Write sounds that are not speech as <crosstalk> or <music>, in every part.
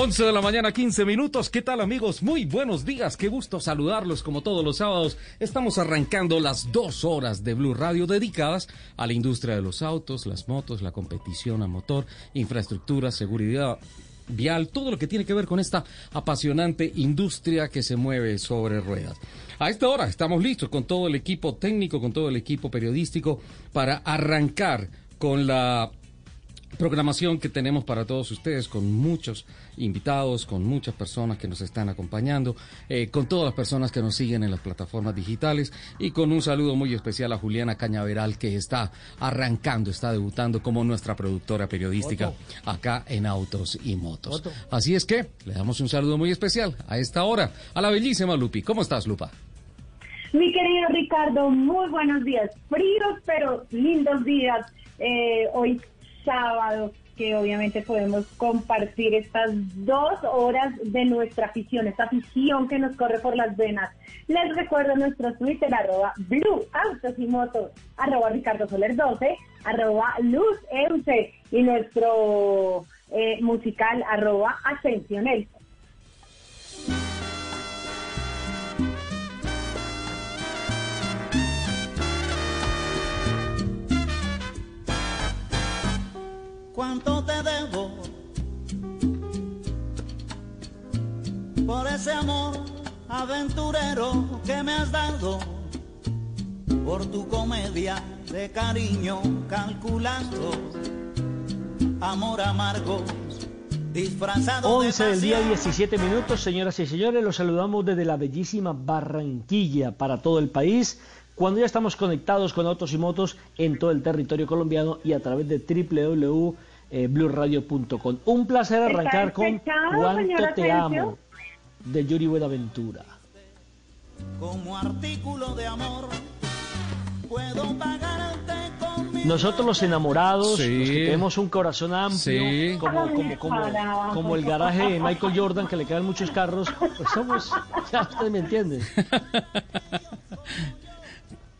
11 de la mañana, 15 minutos. ¿Qué tal amigos? Muy buenos días. Qué gusto saludarlos como todos los sábados. Estamos arrancando las dos horas de Blue Radio dedicadas a la industria de los autos, las motos, la competición a motor, infraestructura, seguridad vial, todo lo que tiene que ver con esta apasionante industria que se mueve sobre ruedas. A esta hora estamos listos con todo el equipo técnico, con todo el equipo periodístico para arrancar con la programación que tenemos para todos ustedes con muchos invitados, con muchas personas que nos están acompañando, eh, con todas las personas que nos siguen en las plataformas digitales y con un saludo muy especial a Juliana Cañaveral que está arrancando, está debutando como nuestra productora periodística acá en Autos y Motos. Así es que le damos un saludo muy especial a esta hora a la bellísima Lupi. ¿Cómo estás, Lupa? Mi querido Ricardo, muy buenos días. Fríos, pero lindos días. Eh, hoy sábado, que obviamente podemos compartir estas dos horas de nuestra afición, esta afición que nos corre por las venas. Les recuerdo nuestro Twitter, arroba Blue Autos y Motos, arroba Ricardo Soler 12, arroba Luz Euse y nuestro eh, musical, arroba Ascensionel. Cuánto te debo por ese amor aventurero que me has dado, por tu comedia de cariño calculando, amor amargo. Disfrazado 11 del día 17 minutos, señoras y señores, los saludamos desde la bellísima Barranquilla para todo el país cuando ya estamos conectados con autos y motos en todo el territorio colombiano y a través de www eh, blueradio.com. Un placer arrancar con Cuánto te amo de Yuri Buenaventura. Como artículo de amor, puedo pagarte nosotros los enamorados, los que tenemos un corazón amplio, como, como, como, como, el garaje de Michael Jordan que le quedan muchos carros, pues somos, <laughs> ya usted me entiende.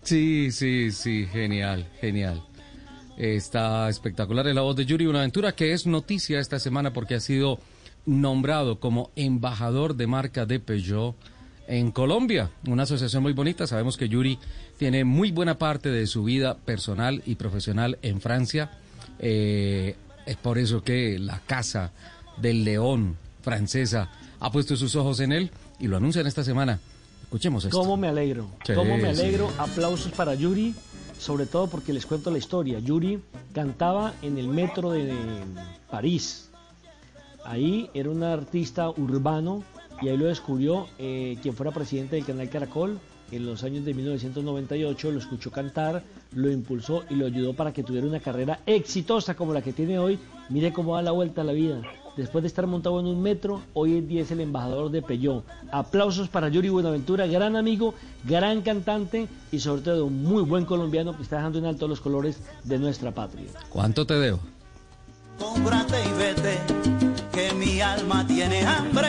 Sí, sí, sí, genial, genial. Está espectacular en la voz de Yuri Buenaventura, que es noticia esta semana porque ha sido nombrado como embajador de marca de Peugeot en Colombia. Una asociación muy bonita. Sabemos que Yuri tiene muy buena parte de su vida personal y profesional en Francia. Eh, es por eso que la Casa del León francesa ha puesto sus ojos en él y lo anuncian esta semana. Escuchemos esto. ¿Cómo me alegro? ¿Cómo me alegro? Aplausos para Yuri sobre todo porque les cuento la historia. Yuri cantaba en el metro de París. Ahí era un artista urbano y ahí lo descubrió eh, quien fuera presidente del canal Caracol en los años de 1998, lo escuchó cantar, lo impulsó y lo ayudó para que tuviera una carrera exitosa como la que tiene hoy. Mire cómo da la vuelta a la vida. Después de estar montado en un metro, hoy en día es el embajador de Peugeot. Aplausos para Yuri Buenaventura, gran amigo, gran cantante y sobre todo un muy buen colombiano que está dejando en alto los colores de nuestra patria. ¿Cuánto te debo? Cómprate y vete, que mi alma tiene hambre.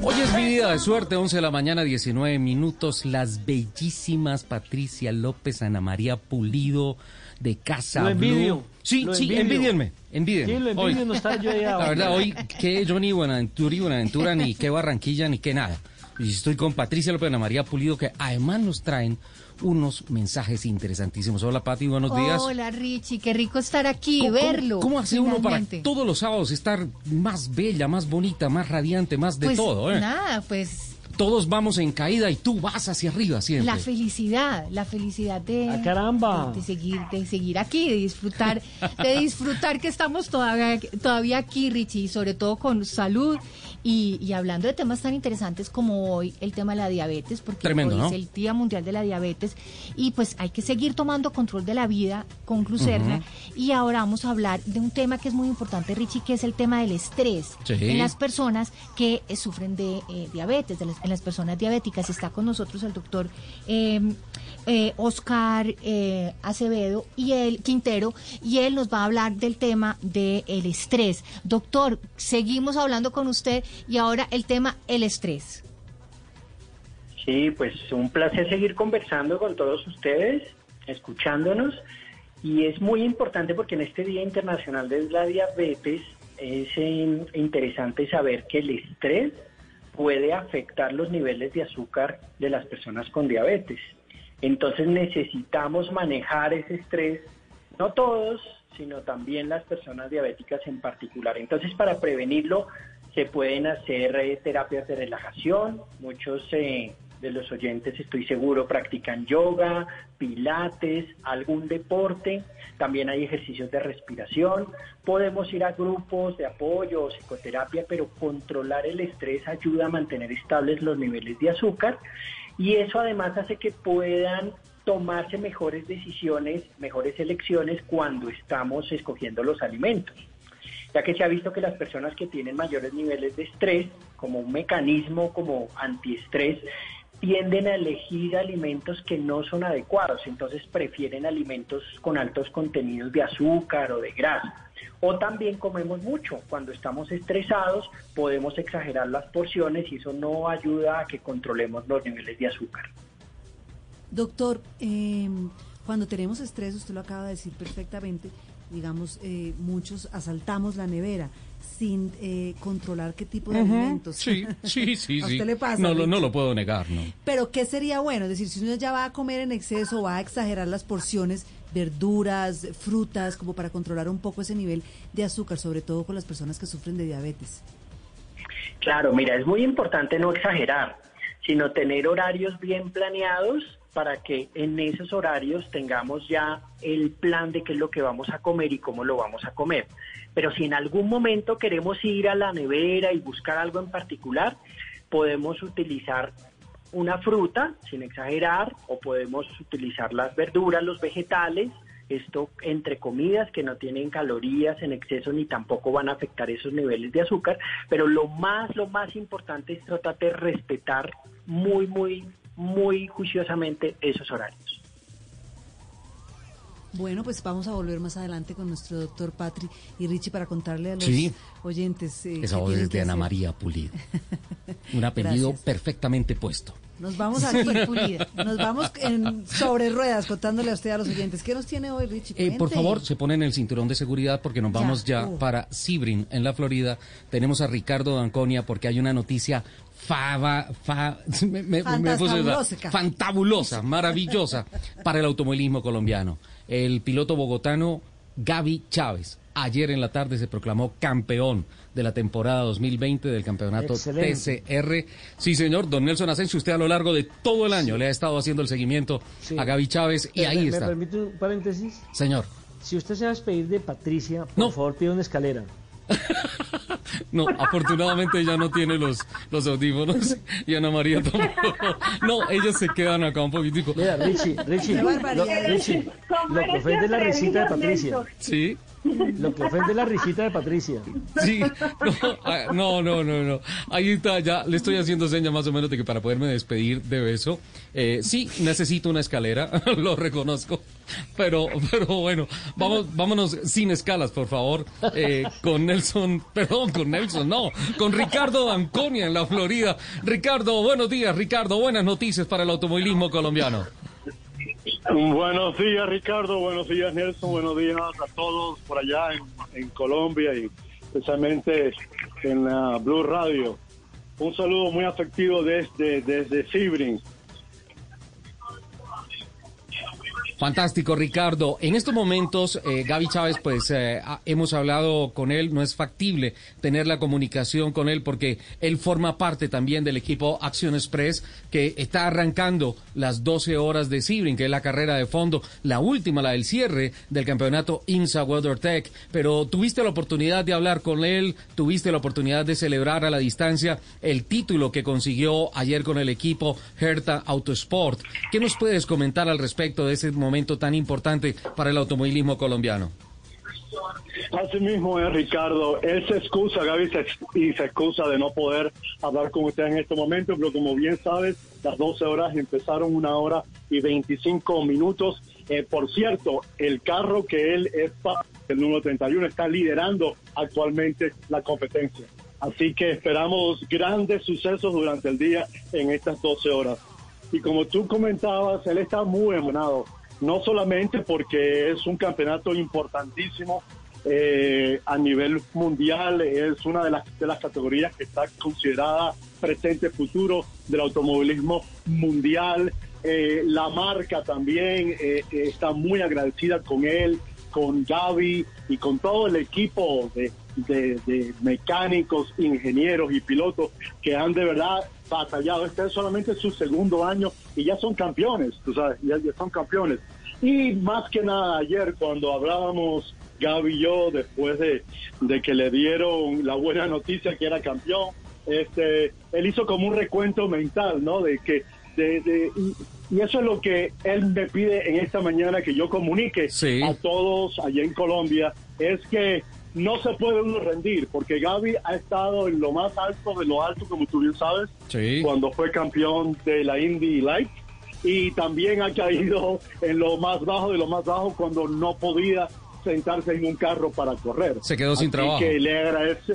Hoy es mi día de suerte, 11 de la mañana, 19 minutos. Las bellísimas Patricia López, Ana María Pulido, de Casa lo envidio, Sí, sí, envidienme, envidienme. Sí, lo envidio, no está yo La verdad, hoy, qué Johnny Buenaventura y Buenaventura, ni qué Barranquilla, ni qué nada. Y estoy con Patricia López Ana María Pulido, que además nos traen unos mensajes interesantísimos. Hola Pati, buenos días. Hola Richie, qué rico estar aquí, verlo. ¿Cómo, hace uno para todos los sábados estar más bella, más bonita, más radiante, más de pues, todo? ¿eh? Nada, pues todos vamos en caída y tú vas hacia arriba siempre. La felicidad, la felicidad de, ¡Ah, caramba! de, de seguir, de seguir aquí, de disfrutar, de disfrutar que estamos todavía, todavía aquí, Richie, y sobre todo con salud y, y hablando de temas tan interesantes como hoy el tema de la diabetes, porque Tremendo, hoy ¿no? es el Día Mundial de la Diabetes y pues hay que seguir tomando control de la vida con glucerna y ahora vamos a hablar de un tema que es muy importante, Richie, que es el tema del estrés Sí. en las personas que eh, sufren de eh, diabetes, de las- en las personas diabéticas. Está con nosotros el doctor eh, eh, Oscar eh, Acevedo y el Quintero y él nos va a hablar del tema del estrés. Doctor, seguimos hablando con usted y ahora el tema el estrés. Sí, pues un placer seguir conversando con todos ustedes, escuchándonos. Y es muy importante porque en este Día Internacional de la Diabetes es eh, interesante saber que el estrés puede afectar los niveles de azúcar de las personas con diabetes. Entonces necesitamos manejar ese estrés, no todos, sino también las personas diabéticas en particular. Entonces para prevenirlo se pueden hacer eh, terapias de relajación, muchos eh, de los oyentes estoy seguro practican yoga, pilates, algún deporte, también hay ejercicios de respiración, podemos ir a grupos de apoyo o psicoterapia, pero controlar el estrés ayuda a mantener estables los niveles de azúcar y eso además hace que puedan tomarse mejores decisiones, mejores elecciones cuando estamos escogiendo los alimentos ya que se ha visto que las personas que tienen mayores niveles de estrés, como un mecanismo como antiestrés, tienden a elegir alimentos que no son adecuados, entonces prefieren alimentos con altos contenidos de azúcar o de grasa. O también comemos mucho. Cuando estamos estresados podemos exagerar las porciones y eso no ayuda a que controlemos los niveles de azúcar. Doctor, eh, cuando tenemos estrés, usted lo acaba de decir perfectamente, digamos, eh, muchos asaltamos la nevera sin eh, controlar qué tipo de alimentos. Sí, sí, <laughs> sí, ¿A sí. usted le pasa, no, lo- no Richie? lo puedo negar, no. Pero ¿qué sería bueno? Es decir, si uno ya va a comer en exceso, va a exagerar las porciones, verduras, frutas, como para controlar un poco ese nivel de azúcar, sobre todo con las personas que sufren de diabetes. Claro, mira, es muy importante no exagerar, sino tener horarios bien planeados para que en esos horarios tengamos ya el plan de qué es lo que vamos a comer y cómo lo vamos a comer. Pero si en algún momento queremos ir a la nevera y buscar algo en particular, podemos utilizar una fruta, sin exagerar, o podemos utilizar las verduras, los vegetales, esto entre comidas que no tienen calorías en exceso ni tampoco van a afectar esos niveles de azúcar, pero lo más, lo más importante es tratar de respetar muy, muy, muy juiciosamente esos horarios. Bueno, pues vamos a volver más adelante con nuestro doctor Patri y Richie para contarle a los Sí. oyentes. eh, Esa voz es de Ana hacer. María Pulido. Un <laughs> apellido Gracias. perfectamente puesto. Nos vamos aquí, <laughs> Pulida. Nos vamos en sobre ruedas contándole a usted a los oyentes. ¿Qué nos tiene hoy, Richie? Eh, por favor, se ponen el cinturón de seguridad porque nos vamos ya Oh. para Sibrin, en la Florida. Tenemos a Ricardo Danconia porque hay una noticia fava, fa- <laughs> me- me- me puse esa- Fantabulosa. fantabulosa, maravillosa para el automovilismo colombiano. El piloto bogotano Gaby Chávez ayer en la tarde se proclamó campeón de la temporada 2020 del campeonato Excelente. TCR. Sí, señor, don Nelson Asensio, usted a lo largo de todo el año le ha estado haciendo el seguimiento Sí. a Gaby Chávez y ¿Me- ahí ¿Me está. permite un paréntesis? Señor. Si usted se va a despedir de Patricia, por No. favor pida una escalera. <laughs> No, afortunadamente ella no tiene los, los audífonos y Ana María tampoco. No, ellos se quedan acá un poquitico. Mira, Richie, Richie, lo, Richie, lo que ofende es la risita de Patricia. Sí, Lo que ofende es la risita de Patricia. sí. <laughs> No, no, no, no. Ahí está, ya le estoy haciendo seña más o menos de que para poderme despedir de beso. Eh, sí, necesito una escalera, <laughs> lo reconozco. Pero, pero bueno, vamos, vámonos sin escalas, por favor, eh, con Nelson, perdón, con Nelson, no, con Ricardo Anconia en la Florida. Ricardo, buenos días, Ricardo, buenas noticias para el automovilismo colombiano. Buenos días Ricardo, buenos días Nelson, buenos días a todos por allá en, Colombia y especialmente en la Blue Radio. Un saludo muy afectivo desde, desde Sibrin. Fantástico, Ricardo. En estos momentos, eh, Gaby Chávez, pues eh, hemos hablado con él, no es factible tener la comunicación con él porque él forma parte también del equipo Action Express que está arrancando las 12 horas de Sebring, que es la carrera de fondo, la última, la del cierre del campeonato INSA WeatherTech. Pero tuviste la oportunidad de hablar con él, tuviste la oportunidad de celebrar a la distancia el título que consiguió ayer con el equipo Herta Autosport. ¿Qué nos puedes comentar al respecto de ese momento tan importante para el automovilismo colombiano. Así mismo es, Ricardo. Él se excusa, Gaby, y se excusa de no poder hablar con usted en este momento, pero como bien sabes, las 12 horas empezaron una hora y 25 minutos. Eh, por cierto, el carro que él es el número 31, está liderando actualmente la competencia. Así que esperamos grandes sucesos durante el día en estas 12 horas. Y como tú comentabas, él está muy emocionado no solamente porque es un campeonato importantísimo eh, a nivel mundial, es una de las, de las categorías que está considerada presente futuro del automovilismo mundial. Eh, la marca también eh, está muy agradecida con él, con Gaby y con todo el equipo de, mecánicos, ingenieros y pilotos que han de verdad batallado. Este es solamente su segundo año y ya son campeones, tú sabes, ya son campeones. Y más que nada ayer cuando hablábamos Gaby y yo después de, que le dieron la buena noticia que era campeón, este, él hizo como un recuento mental, ¿no? De que de, y, eso es lo que él me pide en esta mañana que yo comunique a todos allá en Colombia, es que no se puede uno rendir, porque Gaby ha estado en lo más alto de lo alto, como tú bien sabes, cuando fue campeón de la Indy Light y también ha caído en lo más bajo de lo más bajo cuando no podía sentarse en un carro para correr. Se quedó sin trabajo. Que le agradece,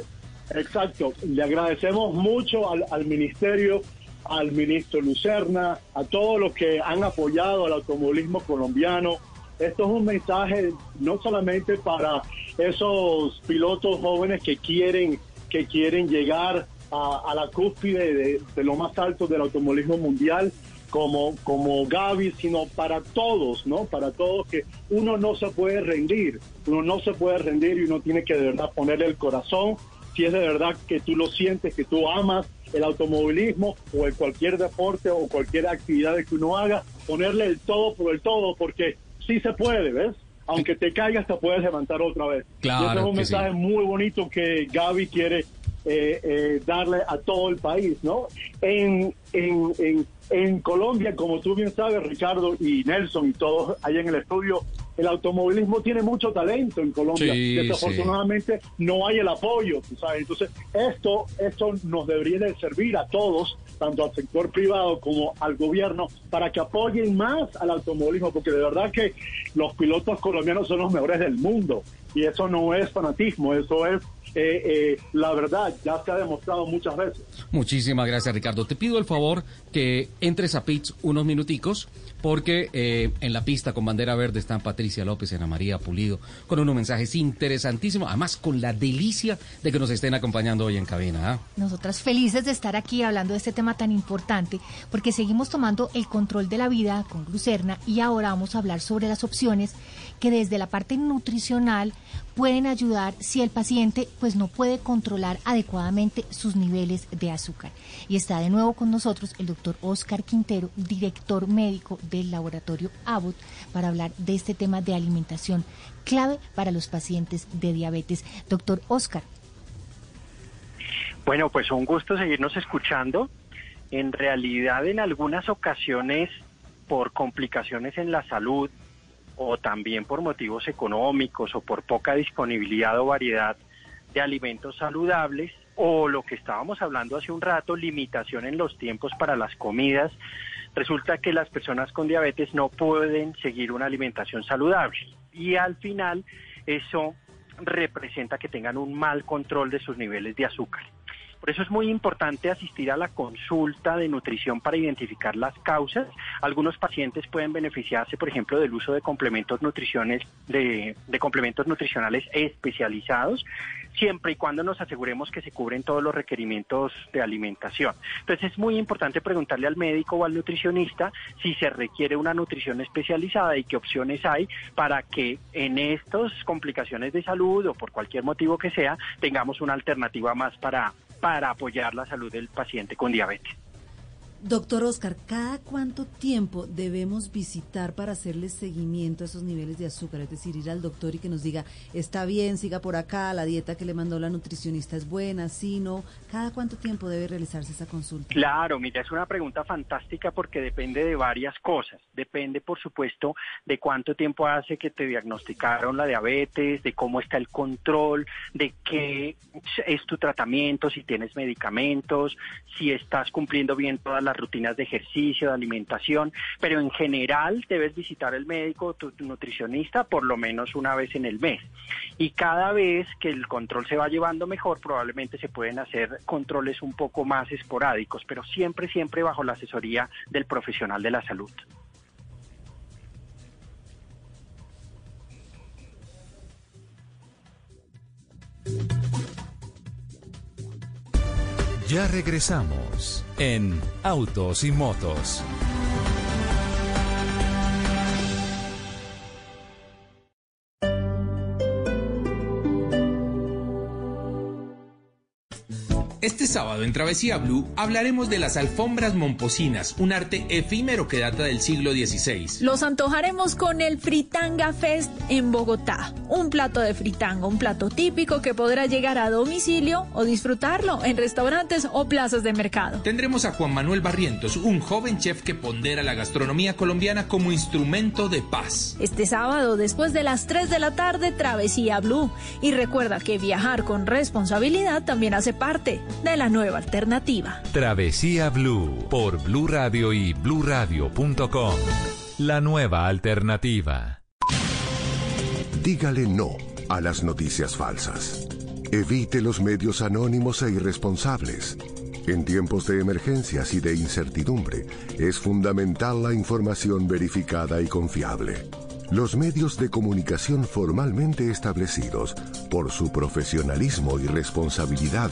exacto, le agradecemos mucho al, al ministerio, al ministro Lucerna, a todos los que han apoyado al automovilismo colombiano. Esto es un mensaje no solamente para esos pilotos jóvenes que quieren, que quieren llegar a, la cúspide de, de, lo más alto del automovilismo mundial, como, como Gaby, sino para todos, ¿no? Para todos que uno no se puede rendir, uno no se puede rendir y uno tiene que de verdad ponerle el corazón, si es de verdad que tú lo sientes, que tú amas el automovilismo o el cualquier deporte o cualquier actividad que uno haga, ponerle el todo por el todo, porque sí se puede, ¿ves? Aunque te caigas, te puedes levantar otra vez. Claro y ese es un mensaje muy bonito que Gaby quiere eh, eh, darle a todo el país, ¿no? En, en, en en Colombia, como tú bien sabes, Ricardo y Nelson y todos allá en el estudio, el automovilismo tiene mucho talento en Colombia. Desafortunadamente no hay el apoyo, ¿sabes? Entonces, esto, esto nos debería de servir a todos, tanto al sector privado como al gobierno, para que apoyen más al automovilismo, porque de verdad que los pilotos colombianos son los mejores del mundo. Y eso no es fanatismo, eso es eh, eh, la verdad, ya se ha demostrado muchas veces. Muchísimas gracias, Ricardo. Te pido el favor que entres a PITS unos minuticos, porque eh, en la pista con bandera verde están Patricia López y Ana María Pulido, con unos mensajes interesantísimos, además con la delicia de que nos estén acompañando hoy en cabina. ¿ah? Nosotras felices de estar aquí hablando de este tema tan importante, porque seguimos tomando el control de la vida con Lucerna y ahora vamos a hablar sobre las opciones que desde la parte nutricional pueden ayudar si el paciente pues no puede controlar adecuadamente sus niveles de azúcar. Y está de nuevo con nosotros el doctor Oscar Quintero, director médico del laboratorio Abbott, para hablar de este tema de alimentación clave para los pacientes de diabetes. Doctor Oscar. Bueno, pues un gusto seguirnos escuchando. En realidad, en algunas ocasiones, por complicaciones en la salud, o también por motivos económicos o por poca disponibilidad o variedad de alimentos saludables o lo que estábamos hablando hace un rato, limitación en los tiempos para las comidas, resulta que las personas con diabetes no pueden seguir una alimentación saludable y al final eso representa que tengan un mal control de sus niveles de azúcar. Por eso es muy importante asistir a la consulta de nutrición para identificar las causas. Algunos pacientes pueden beneficiarse, por ejemplo, del uso de complementos nutriciones de, de complementos nutricionales especializados siempre y cuando nos aseguremos que se cubren todos los requerimientos de alimentación. Entonces es muy importante preguntarle al médico o al nutricionista si se requiere una nutrición especializada y qué opciones hay para que en estas complicaciones de salud o por cualquier motivo que sea tengamos una alternativa más para, para apoyar la salud del paciente con diabetes. Doctor Oscar, ¿cada cuánto tiempo debemos visitar para hacerle seguimiento a esos niveles de azúcar? Es decir, ir al doctor y que nos diga, está bien, siga por acá, la dieta que le mandó la nutricionista es buena, sí, no. ¿Cada cuánto tiempo debe realizarse esa consulta? Claro, mira, es una pregunta fantástica porque depende de varias cosas. Depende, por supuesto, de cuánto tiempo hace que te diagnosticaron la diabetes, de cómo está el control, de qué es tu tratamiento, si tienes medicamentos, si estás cumpliendo bien todas las rutinas de ejercicio, de alimentación, pero en general debes visitar el médico, tu, tu nutricionista, por lo menos una vez en el mes. Y cada vez que el control se va llevando mejor, probablemente se pueden hacer controles un poco más esporádicos, pero siempre, siempre bajo la asesoría del profesional de la salud. Ya regresamos en Autos y Motos. Este sábado en Travesía Blue hablaremos de las alfombras momposinas, un arte efímero que data del siglo XVI. Los antojaremos con el Fritanga Fest en Bogotá. Un plato de fritanga, un plato típico que podrá llegar a domicilio o disfrutarlo en restaurantes o plazas de mercado. Tendremos a Juan Manuel Barrientos, un joven chef que pondera la gastronomía colombiana como instrumento de paz. Este sábado, después de las 3 de la tarde, Travesía Blue. Y recuerda que viajar con responsabilidad también hace parte de la nueva alternativa. Travesía Blue por Blue Radio y bluradio.com. La nueva alternativa. Dígale no a las noticias falsas. Evite los medios anónimos e irresponsables. En tiempos de emergencias y de incertidumbre, es fundamental la información verificada y confiable. Los medios de comunicación formalmente establecidos, por su profesionalismo y responsabilidad,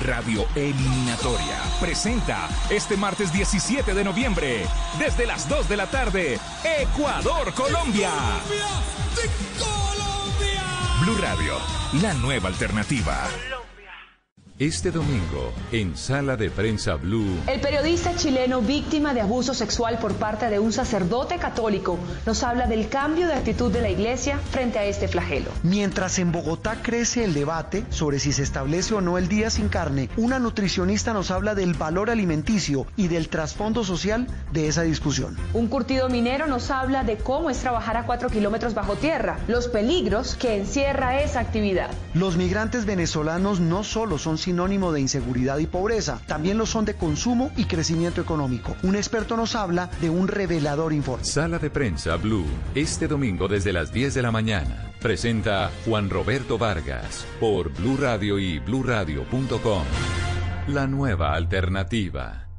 Radio Eliminatoria presenta este martes 17 de noviembre, desde las 2 de la tarde, Ecuador-Colombia. Blue Radio, la nueva alternativa. Este domingo, en Sala de Prensa Blue. El periodista chileno víctima de abuso sexual por parte de un sacerdote católico nos habla del cambio de actitud de la iglesia frente a este flagelo. Mientras en Bogotá crece el debate sobre si se establece o no el día sin carne, una nutricionista nos habla del valor alimenticio y del trasfondo social de esa discusión. Un curtido minero nos habla de cómo es trabajar a cuatro kilómetros bajo tierra, los peligros que encierra esa actividad. Los migrantes venezolanos no solo son sinónimo de inseguridad y pobreza, también lo son de consumo y crecimiento económico. Un experto nos habla de un revelador informe. Sala de Prensa Blue, este domingo desde las 10 de la mañana. Presenta Juan Roberto Vargas por Blue Radio y bluradio.com. La nueva alternativa.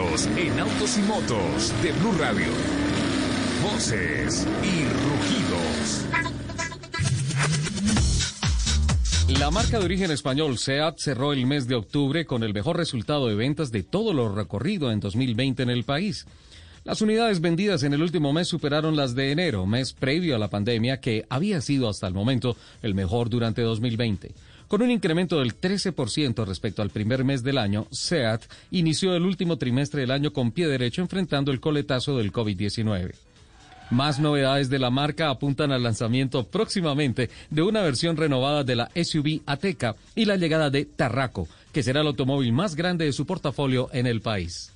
En autos y motos de Blue Radio. Voces y rugidos. La marca de origen español SEAT cerró el mes de octubre con el mejor resultado de ventas de todo lo recorrido en 2020 en el país. Las unidades vendidas en el último mes superaron las de enero, mes previo a la pandemia, que había sido hasta el momento el mejor durante 2020. Con un incremento del 13% respecto al primer mes del año, SEAT inició el último trimestre del año con pie derecho enfrentando el coletazo del COVID-19. Más novedades de la marca apuntan al lanzamiento próximamente de una versión renovada de la SUV Ateca y la llegada de Tarraco, que será el automóvil más grande de su portafolio en el país.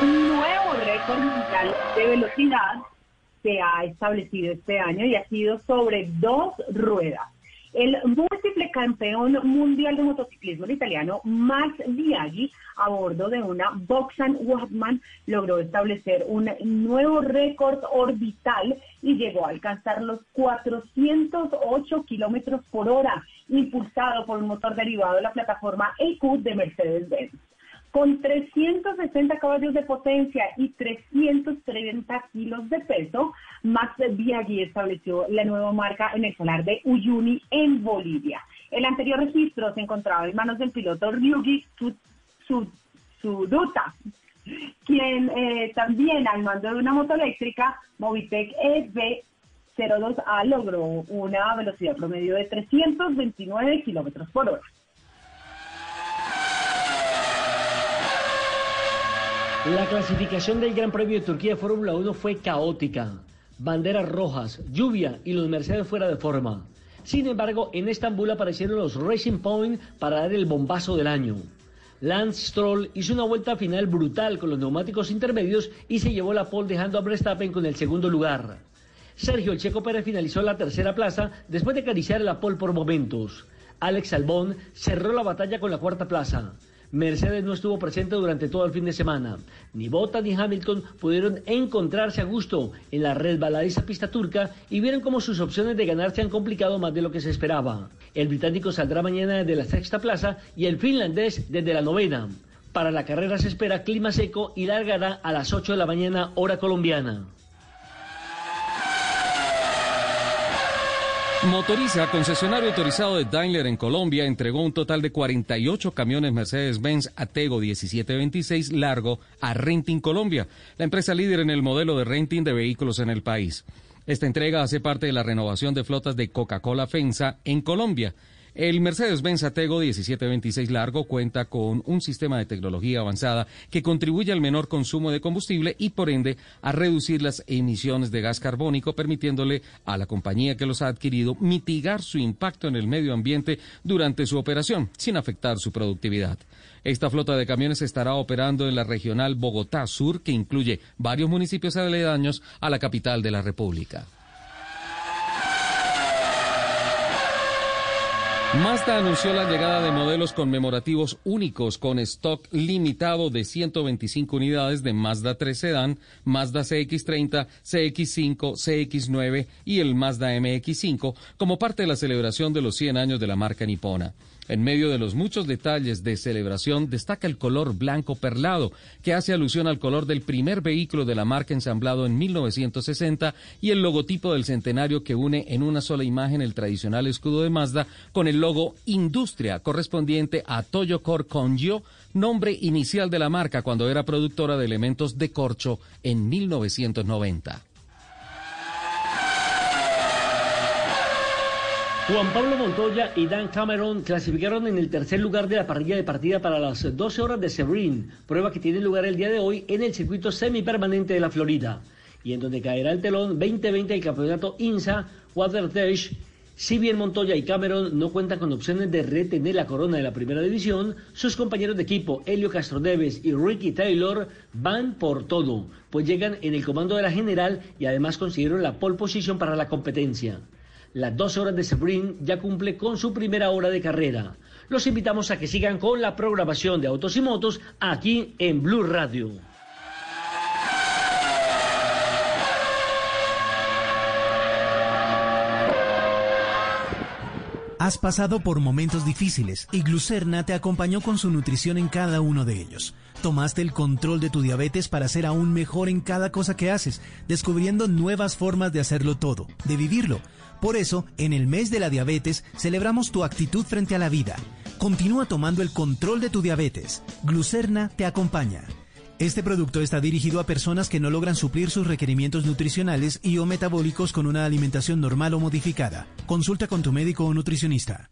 Un nuevo récord mundial de velocidad se ha establecido este año y ha sido sobre dos ruedas. El múltiple campeón mundial de motociclismo italiano Max Biaggi, a bordo de una Boxan Wattman, logró establecer un nuevo récord orbital y llegó a alcanzar los 408 kilómetros por hora, impulsado por un motor derivado de la plataforma EQ de Mercedes-Benz. Con 360 caballos de potencia y 330 kilos de peso, Max Biaggi estableció la nueva marca en el solar de Uyuni, en Bolivia. El anterior registro se encontraba en manos del piloto Ryugi Suduta, quien eh, también al mando de una moto eléctrica, Movitec EV02A logró una velocidad promedio de 329 kilómetros por hora. La clasificación del Gran Premio de Turquía de Fórmula 1 fue caótica. Banderas rojas, lluvia y los Mercedes fuera de forma. Sin embargo, en Estambul aparecieron los Racing Point para dar el bombazo del año. Lance Stroll hizo una vuelta final brutal con los neumáticos intermedios y se llevó la pole dejando a Verstappen con el segundo lugar. Sergio El Checo Pérez finalizó la tercera plaza después de acariciar la pole por momentos. Alex Albón cerró la batalla con la cuarta plaza. Mercedes no estuvo presente durante todo el fin de semana. Ni Bottas ni Hamilton pudieron encontrarse a gusto en la resbaladiza pista turca y vieron cómo sus opciones de ganar se han complicado más de lo que se esperaba. El británico saldrá mañana desde la sexta plaza y el finlandés desde la novena. Para la carrera se espera clima seco y largará a las 8 de la mañana hora colombiana. Motoriza, concesionario autorizado de Daimler en Colombia, entregó un total de 48 camiones Mercedes-Benz Atego 1726 largo a Renting Colombia, la empresa líder en el modelo de renting de vehículos en el país. Esta entrega hace parte de la renovación de flotas de Coca-Cola FENSA en Colombia. El Mercedes-Benz Atego 1726 largo cuenta con un sistema de tecnología avanzada que contribuye al menor consumo de combustible y por ende a reducir las emisiones de gas carbónico, permitiéndole a la compañía que los ha adquirido mitigar su impacto en el medio ambiente durante su operación, sin afectar su productividad. Esta flota de camiones estará operando en la regional Bogotá Sur, que incluye varios municipios aledaños a la capital de la República. Mazda anunció la llegada de modelos conmemorativos únicos con stock limitado de 125 unidades de Mazda 3 Sedan, Mazda CX30, CX5, CX9 y el Mazda MX5 como parte de la celebración de los 100 años de la marca nipona. En medio de los muchos detalles de celebración destaca el color blanco perlado, que hace alusión al color del primer vehículo de la marca ensamblado en 1960 y el logotipo del centenario que une en una sola imagen el tradicional escudo de Mazda con el logo Industria correspondiente a Toyo Kongyo, nombre inicial de la marca cuando era productora de elementos de corcho en 1990. Juan Pablo Montoya y Dan Cameron clasificaron en el tercer lugar de la parrilla de partida para las 12 horas de Sebring, prueba que tiene lugar el día de hoy en el circuito semipermanente de la Florida, y en donde caerá el telón 2020 del campeonato INSA Dash. Si bien Montoya y Cameron no cuentan con opciones de retener la corona de la primera división, sus compañeros de equipo Helio Castroneves y Ricky Taylor van por todo, pues llegan en el comando de la general y además consiguieron la pole position para la competencia. Las 12 horas de Sebring ya cumple con su primera hora de carrera. Los invitamos a que sigan con la programación de Autos y Motos aquí en Blue Radio. Has pasado por momentos difíciles y Glucerna te acompañó con su nutrición en cada uno de ellos. Tomaste el control de tu diabetes para ser aún mejor en cada cosa que haces, descubriendo nuevas formas de hacerlo todo, de vivirlo. Por eso, en el mes de la diabetes, celebramos tu actitud frente a la vida. Continúa tomando el control de tu diabetes. Glucerna te acompaña. Este producto está dirigido a personas que no logran suplir sus requerimientos nutricionales y o metabólicos con una alimentación normal o modificada. Consulta con tu médico o nutricionista.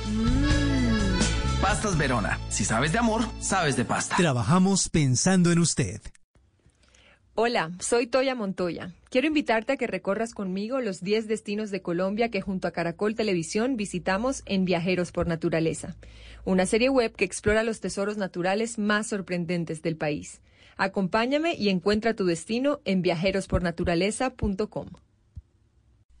Pastas Verona. Si sabes de amor, sabes de pasta. Trabajamos pensando en usted. Hola, soy Toya Montoya. Quiero invitarte a que recorras conmigo los 10 destinos de Colombia que junto a Caracol Televisión visitamos en Viajeros por Naturaleza, una serie web que explora los tesoros naturales más sorprendentes del país. Acompáñame y encuentra tu destino en viajerospornaturaleza.com.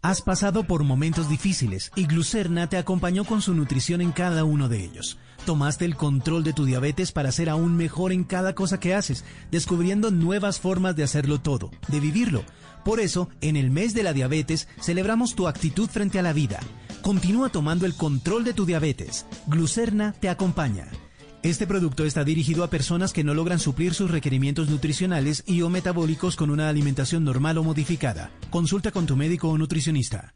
Has pasado por momentos difíciles y Glucerna te acompañó con su nutrición en cada uno de ellos. Tomaste el control de tu diabetes para ser aún mejor en cada cosa que haces, descubriendo nuevas formas de hacerlo todo, de vivirlo. Por eso, en el mes de la diabetes, celebramos tu actitud frente a la vida. Continúa tomando el control de tu diabetes. Glucerna te acompaña. Este producto está dirigido a personas que no logran suplir sus requerimientos nutricionales y o metabólicos con una alimentación normal o modificada. Consulta con tu médico o nutricionista.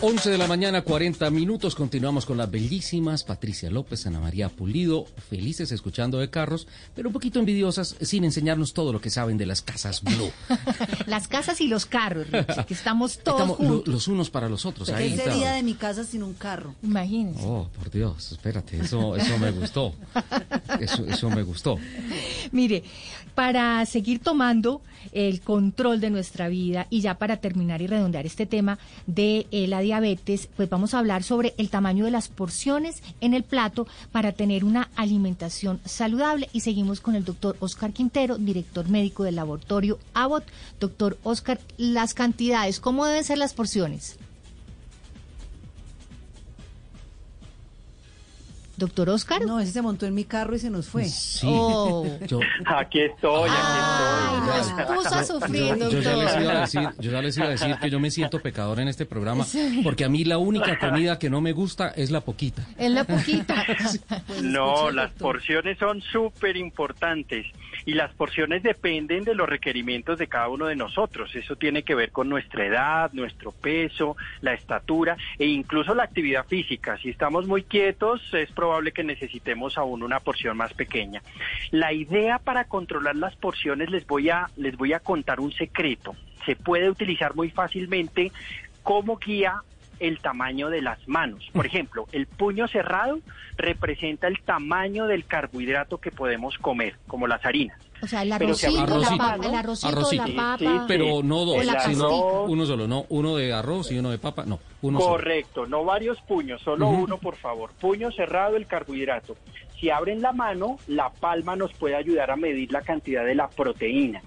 11 de la mañana, 40 minutos. Continuamos con las bellísimas Patricia López, Ana María Pulido, felices escuchando de carros, pero un poquito envidiosas sin enseñarnos todo lo que saben de las casas Blue. <laughs> las casas y los carros, Richie, que estamos todos Estamos juntos. lo- los unos para los otros. ¿Qué Ahí está. sería de mi casa sin un carro? Imagínense. Oh, por Dios, espérate, eso, eso me gustó. <laughs> Eso, eso me gustó. Mire, para seguir tomando el control de nuestra vida y ya para terminar y redondear este tema de eh, la diabetes, pues vamos a hablar sobre el tamaño de las porciones en el plato para tener una alimentación saludable. Y seguimos con el doctor Oscar Quintero, director médico del laboratorio Abbott. Doctor Oscar, las cantidades, ¿cómo deben ser las porciones? Doctor Oscar. No, ese se montó en mi carro y se nos fue. Sí. Oh. Yo, Aquí estoy, aquí estoy. nos puso a sufrir, yo, yo ya les iba a doctor. decir, yo ya les iba a decir que yo me siento pecador en este programa, Sí. porque a mí la única comida que no me gusta es la poquita. Es la poquita. <laughs> No, las porciones son súper importantes y las porciones dependen de los requerimientos de cada uno de nosotros. Eso tiene que ver con nuestra edad, nuestro peso, la estatura e incluso la actividad física. Si estamos muy quietos, es probable que necesitemos aún una porción más pequeña. La idea para controlar las porciones les voy a les voy a contar un secreto. Se puede utilizar muy fácilmente como guía el tamaño de las manos. Por ejemplo, el puño cerrado representa el tamaño del carbohidrato que podemos comer, como las harinas. O sea, el si arrocito, la Arrocito. papa, el arrocito, Arrocito. la papa. Sí, Pero no dos, la sino uno solo, no uno de arroz y uno de papa, no, uno solo. Correcto, no varios puños, solo uno, por favor. Puño cerrado, el carbohidrato. Si abren la mano, la palma nos puede ayudar a medir la cantidad de la proteína.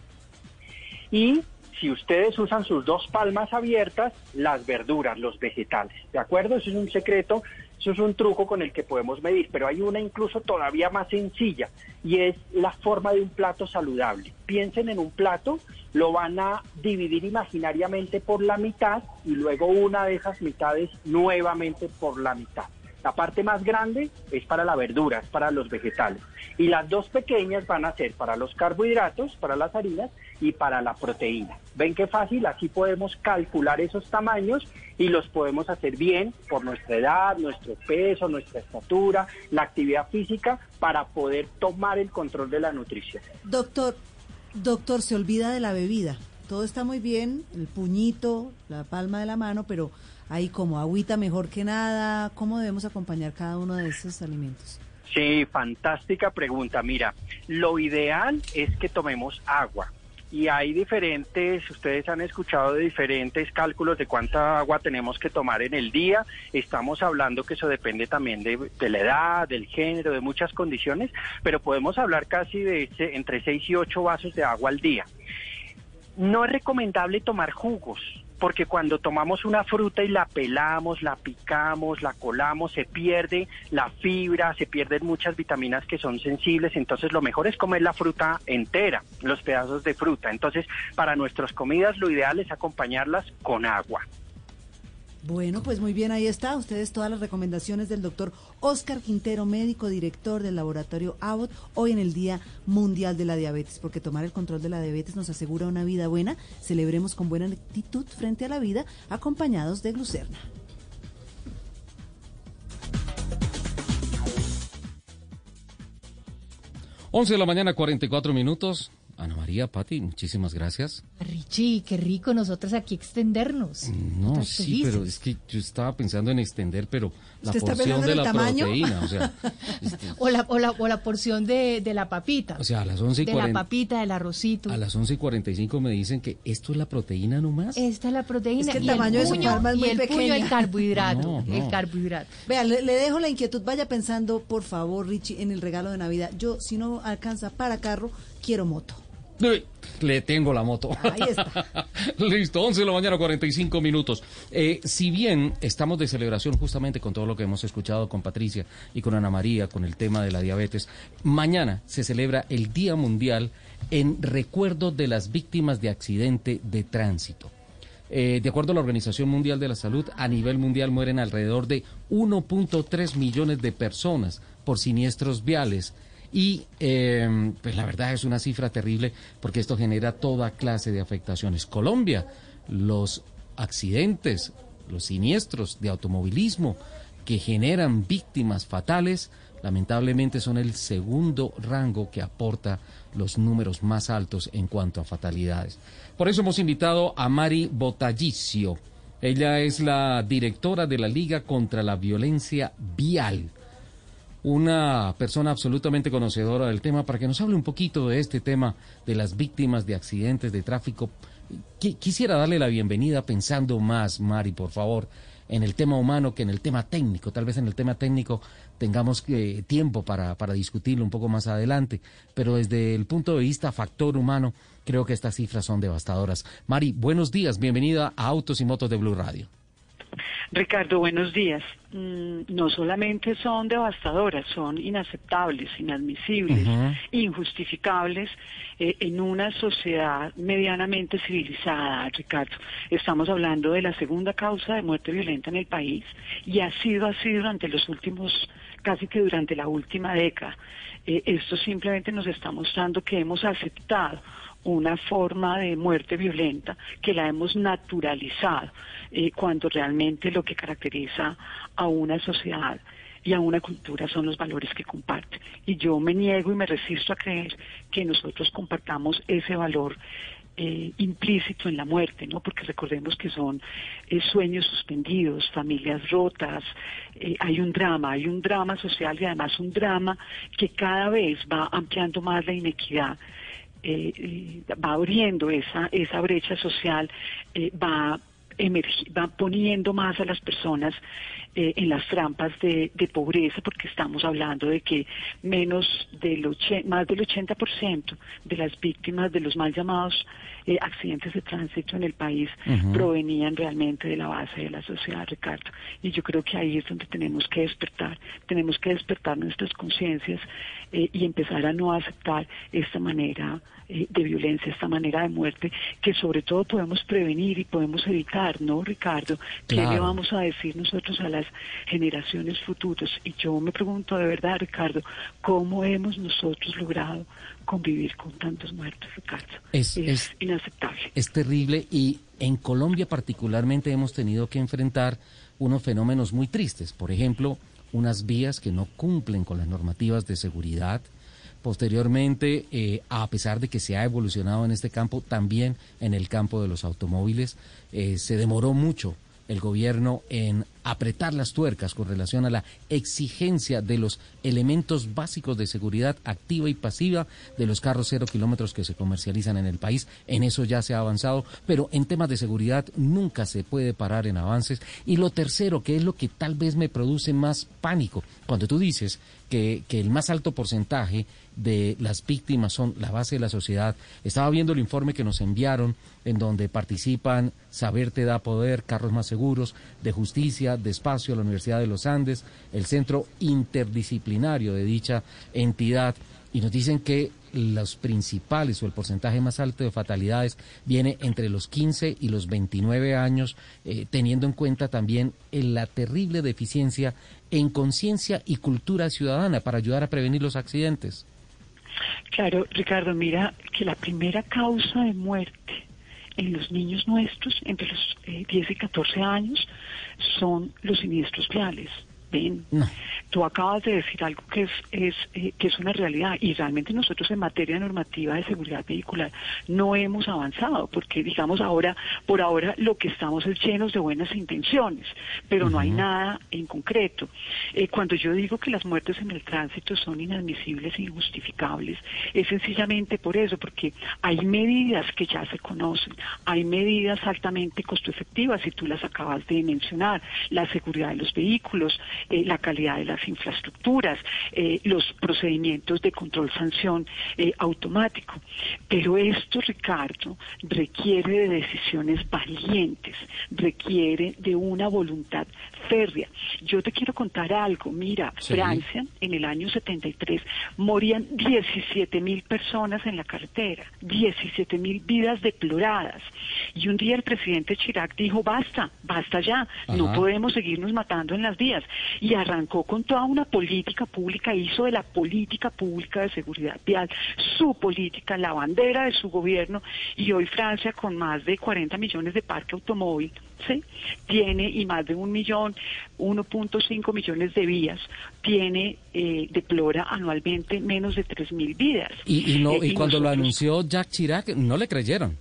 Y si ustedes usan sus dos palmas abiertas, las verduras, los vegetales. ¿De acuerdo? Eso es un secreto, eso es un truco con el que podemos medir, pero hay una incluso todavía más sencilla y es la forma de un plato saludable. Piensen en un plato, lo van a dividir imaginariamente por la mitad y luego una de esas mitades nuevamente por la mitad. La parte más grande es para la verdura, es para los vegetales. Y las dos pequeñas van a ser para los carbohidratos, para las harinas y para la proteína. ¿Ven qué fácil? Así podemos calcular esos tamaños y los podemos hacer bien por nuestra edad, nuestro peso, nuestra estatura, la actividad física para poder tomar el control de la nutrición. Doctor, doctor, se olvida de la bebida. Todo está muy bien, el puñito, la palma de la mano, pero hay como agüita mejor que nada. ¿Cómo debemos acompañar cada uno de esos alimentos? Sí, fantástica pregunta. Mira, lo ideal es que tomemos agua. Y hay diferentes, ustedes han escuchado de diferentes cálculos de cuánta agua tenemos que tomar en el día. Estamos hablando que eso depende también de, la edad, del género, de muchas condiciones, pero podemos hablar casi de ese- entre 6 y 8 vasos de agua al día. No es recomendable tomar jugos, porque cuando tomamos una fruta y la pelamos, la picamos, la colamos, se pierde la fibra, se pierden muchas vitaminas que son sensibles, entonces lo mejor es comer la fruta entera, los pedazos de fruta. Entonces, para nuestras comidas lo ideal es acompañarlas con agua. Bueno, pues muy bien, ahí está. Ustedes todas las recomendaciones del doctor Oscar Quintero, médico director del laboratorio Abbott, hoy en el Día Mundial de la Diabetes, porque tomar el control de la diabetes nos asegura una vida buena. Celebremos con buena actitud frente a la vida, acompañados de glucerna. 11 de la mañana, 44 minutos. Ana María, Pati, muchísimas gracias. Richie, qué rico nosotros aquí extendernos. No, sí, pero es que yo estaba pensando en extender, pero la porción de la proteína, o sea. <laughs> Este, o, la, o, la, o, la, porción de, de, la papita. O sea, a las 11 y De la papita, del arrocito. A las 11 y 45 me dicen que esto es la proteína nomás. Esta es la proteína. Es que el tamaño el de su palma es muy y el pequeño. Puño, el carbohidrato. El carbohidrato. Vea, le, le dejo la inquietud. Vaya pensando, por favor, Richie, en el regalo de Navidad. Yo, si no alcanza para carro, quiero moto. Le tengo la moto. Ahí está. <laughs> Listo, 11 de la mañana, 45 minutos. Eh, si bien estamos de celebración justamente con todo lo que hemos escuchado con Patricia y con Ana María, con el tema de la diabetes, mañana se celebra el Día Mundial en recuerdo de las víctimas de accidente de tránsito. Eh, de acuerdo a la Organización Mundial de la Salud, a nivel mundial mueren alrededor de 1.3 millones de personas por siniestros viales y eh, pues la verdad es una cifra terrible porque esto genera toda clase de afectaciones. Colombia, los accidentes, los siniestros de automovilismo que generan víctimas fatales, lamentablemente son el segundo rango que aporta los números más altos en cuanto a fatalidades. Por eso hemos invitado a Mari Botallicio. Ella es la directora de la Liga contra la Violencia Vial una persona absolutamente conocedora del tema para que nos hable un poquito de este tema de las víctimas de accidentes de tráfico. Quisiera darle la bienvenida pensando más, Mari, por favor, en el tema humano que en el tema técnico. Tal vez en el tema técnico tengamos eh, tiempo para, para discutirlo un poco más adelante, pero desde el punto de vista factor humano, creo que estas cifras son devastadoras. Mari, buenos días, bienvenida a Autos y Motos de Blue Radio. Ricardo, buenos días. Mm, no solamente son devastadoras, son inaceptables, inadmisibles, injustificables eh, en una sociedad medianamente civilizada, Ricardo. Estamos hablando de la segunda causa de muerte violenta en el país y ha sido así durante los últimos, casi que durante la última década. Eh, esto simplemente nos está mostrando que hemos aceptado una forma de muerte violenta que la hemos naturalizado eh, cuando realmente lo que caracteriza a una sociedad y a una cultura son los valores que comparte. Y yo me niego y me resisto a creer que nosotros compartamos ese valor eh, implícito en la muerte, ¿no? Porque recordemos que son eh, sueños suspendidos, familias rotas, hay un drama, hay un drama social y además un drama que cada vez va ampliando más la inequidad. Va abriendo esa, esa brecha social, va va poniendo más a las personas eh, en las trampas de, pobreza, porque estamos hablando de que menos del más del 80% de las víctimas de los mal llamados eh, accidentes de tránsito en el país provenían realmente de la base de la sociedad, Ricardo. Y yo creo que ahí es donde tenemos que despertar, tenemos que despertar nuestras conciencias eh, y empezar a no aceptar esta manera de violencia, esta manera de muerte, que sobre todo podemos prevenir y podemos evitar, ¿no, Ricardo? ¿Qué le vamos a decir nosotros a las generaciones futuras? Y yo me pregunto de verdad, Ricardo, ¿cómo hemos nosotros logrado convivir con tantos muertos, Ricardo? Es, inaceptable. Es terrible y en Colombia particularmente hemos tenido que enfrentar unos fenómenos muy tristes. Por ejemplo, unas vías que no cumplen con las normativas de seguridad, Posteriormente, eh, a pesar de que se ha evolucionado en este campo, también en el campo de los automóviles, eh, se demoró mucho el gobierno en apretar las tuercas con relación a la exigencia de los elementos básicos de seguridad activa y pasiva de los carros cero kilómetros que se comercializan en el país. En eso ya se ha avanzado, pero en temas de seguridad nunca se puede parar en avances. Y lo tercero, que es lo que tal vez me produce más pánico, cuando tú dices que, el más alto porcentaje de las víctimas son la base de la sociedad. Estaba viendo el informe que nos enviaron en donde participan Saber te da poder, Carros más seguros, de justicia, de espacio, la Universidad de los Andes, el Centro Interdisciplinario de dicha entidad y nos dicen que los principales o el porcentaje más alto de fatalidades viene entre los 15 y los 29 años, eh, teniendo en cuenta también la terrible deficiencia en conciencia y cultura ciudadana para ayudar a prevenir los accidentes. Claro, Ricardo, mira que la primera causa de muerte en los niños nuestros entre los 10 eh, y 14 años son los siniestros viales. Ven, tú acabas de decir algo que es, es eh, que es una realidad y realmente nosotros en materia normativa de seguridad vehicular no hemos avanzado porque digamos ahora por ahora lo que estamos es llenos de buenas intenciones pero no hay nada en concreto. Eh, cuando yo digo que las muertes en el tránsito son inadmisibles e injustificables es sencillamente por eso porque hay medidas que ya se conocen hay medidas altamente costo efectivas y tú las acabas de mencionar la seguridad de los vehículos eh, la calidad de las infraestructuras, eh, los procedimientos de control sanción eh, automático. Pero esto, Ricardo, requiere de decisiones valientes, requiere de una voluntad férrea. Yo te quiero contar algo. Mira, Francia, en el año 73, morían 17 mil personas en la carretera, 17 mil vidas deploradas. Y un día el presidente Chirac dijo, basta, basta ya, no podemos seguirnos matando en las vías y arrancó con toda una política pública, hizo de la política pública de seguridad vial su política, la bandera de su gobierno y hoy Francia con más de 40 millones de parque automóvil ¿sí? tiene y más de un millón, 1.5 millones de vías, tiene, eh, deplora anualmente menos de 3.000 vidas. Y, no, eh, y, cuando lo anunció Jacques Chirac, no le creyeron.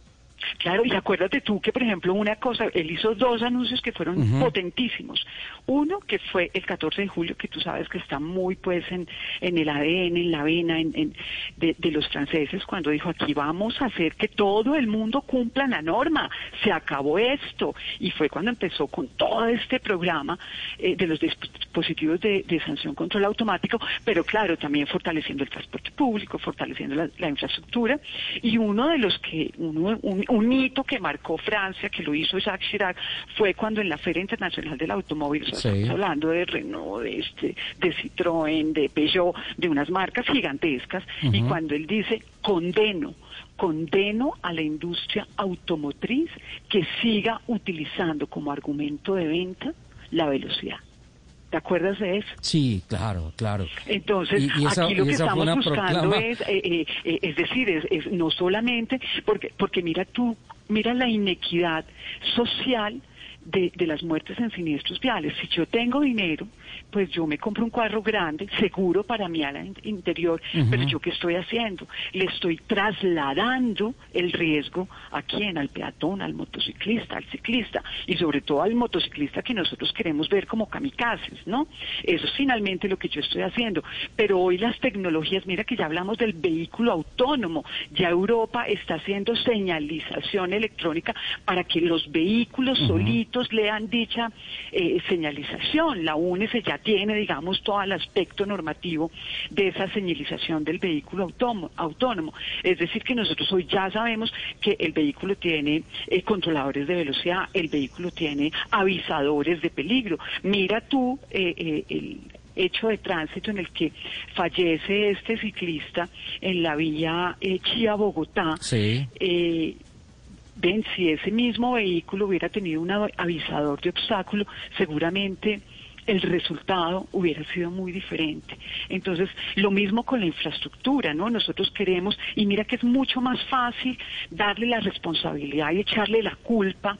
Claro, y acuérdate tú que, por ejemplo, una cosa, él hizo dos anuncios que fueron potentísimos. Uno, que fue el 14 de julio, que tú sabes que está muy, pues, en, en el ADN, en la vena en, de, los franceses, cuando dijo, aquí vamos a hacer que todo el mundo cumpla la norma, se acabó esto. Y fue cuando empezó con todo este programa eh, de los dispositivos de, sanción control automático, pero claro, también fortaleciendo el transporte público, fortaleciendo la, infraestructura. Y uno de los que, uno, un, un hito que marcó Francia, que lo hizo Jacques Chirac, fue cuando en la Feria Internacional del Automóvil, estamos hablando de Renault, de, este, de Citroën, de Peugeot, de unas marcas gigantescas, y cuando él dice, condeno, condeno a la industria automotriz que siga utilizando como argumento de venta la velocidad. ¿Te acuerdas de eso? Sí, claro, claro. Entonces, aquí lo que estamos buscando es, eh, eh, eh, es decir, es, no solamente, porque, porque mira tú, mira la inequidad social de, de, las muertes en siniestros viales. Si yo tengo dinero, pues yo me compro un cuadro grande, seguro para mi ala interior, pero yo qué estoy haciendo? Le estoy trasladando el riesgo a quién, al peatón, al motociclista, al ciclista y sobre todo al motociclista que nosotros queremos ver como kamikazes, ¿no? Eso es finalmente lo que yo estoy haciendo. Pero hoy las tecnologías, mira que ya hablamos del vehículo autónomo, ya Europa está haciendo señalización electrónica para que los vehículos solitos lean dicha eh, señalización. La Ya tiene, digamos, todo el aspecto normativo de esa señalización del vehículo autónomo. Es decir, que nosotros hoy ya sabemos que el vehículo tiene eh, controladores de velocidad, el vehículo tiene avisadores de peligro. Mira tú eh, eh, el hecho de tránsito en el que fallece este ciclista en la vía Chía Bogotá. Sí. ven, si ese mismo vehículo hubiera tenido un avisador de obstáculo, seguramente el resultado hubiera sido muy diferente. Entonces, lo mismo con la infraestructura, ¿no? Nosotros queremos, y mira que es mucho más fácil darle la responsabilidad y echarle la culpa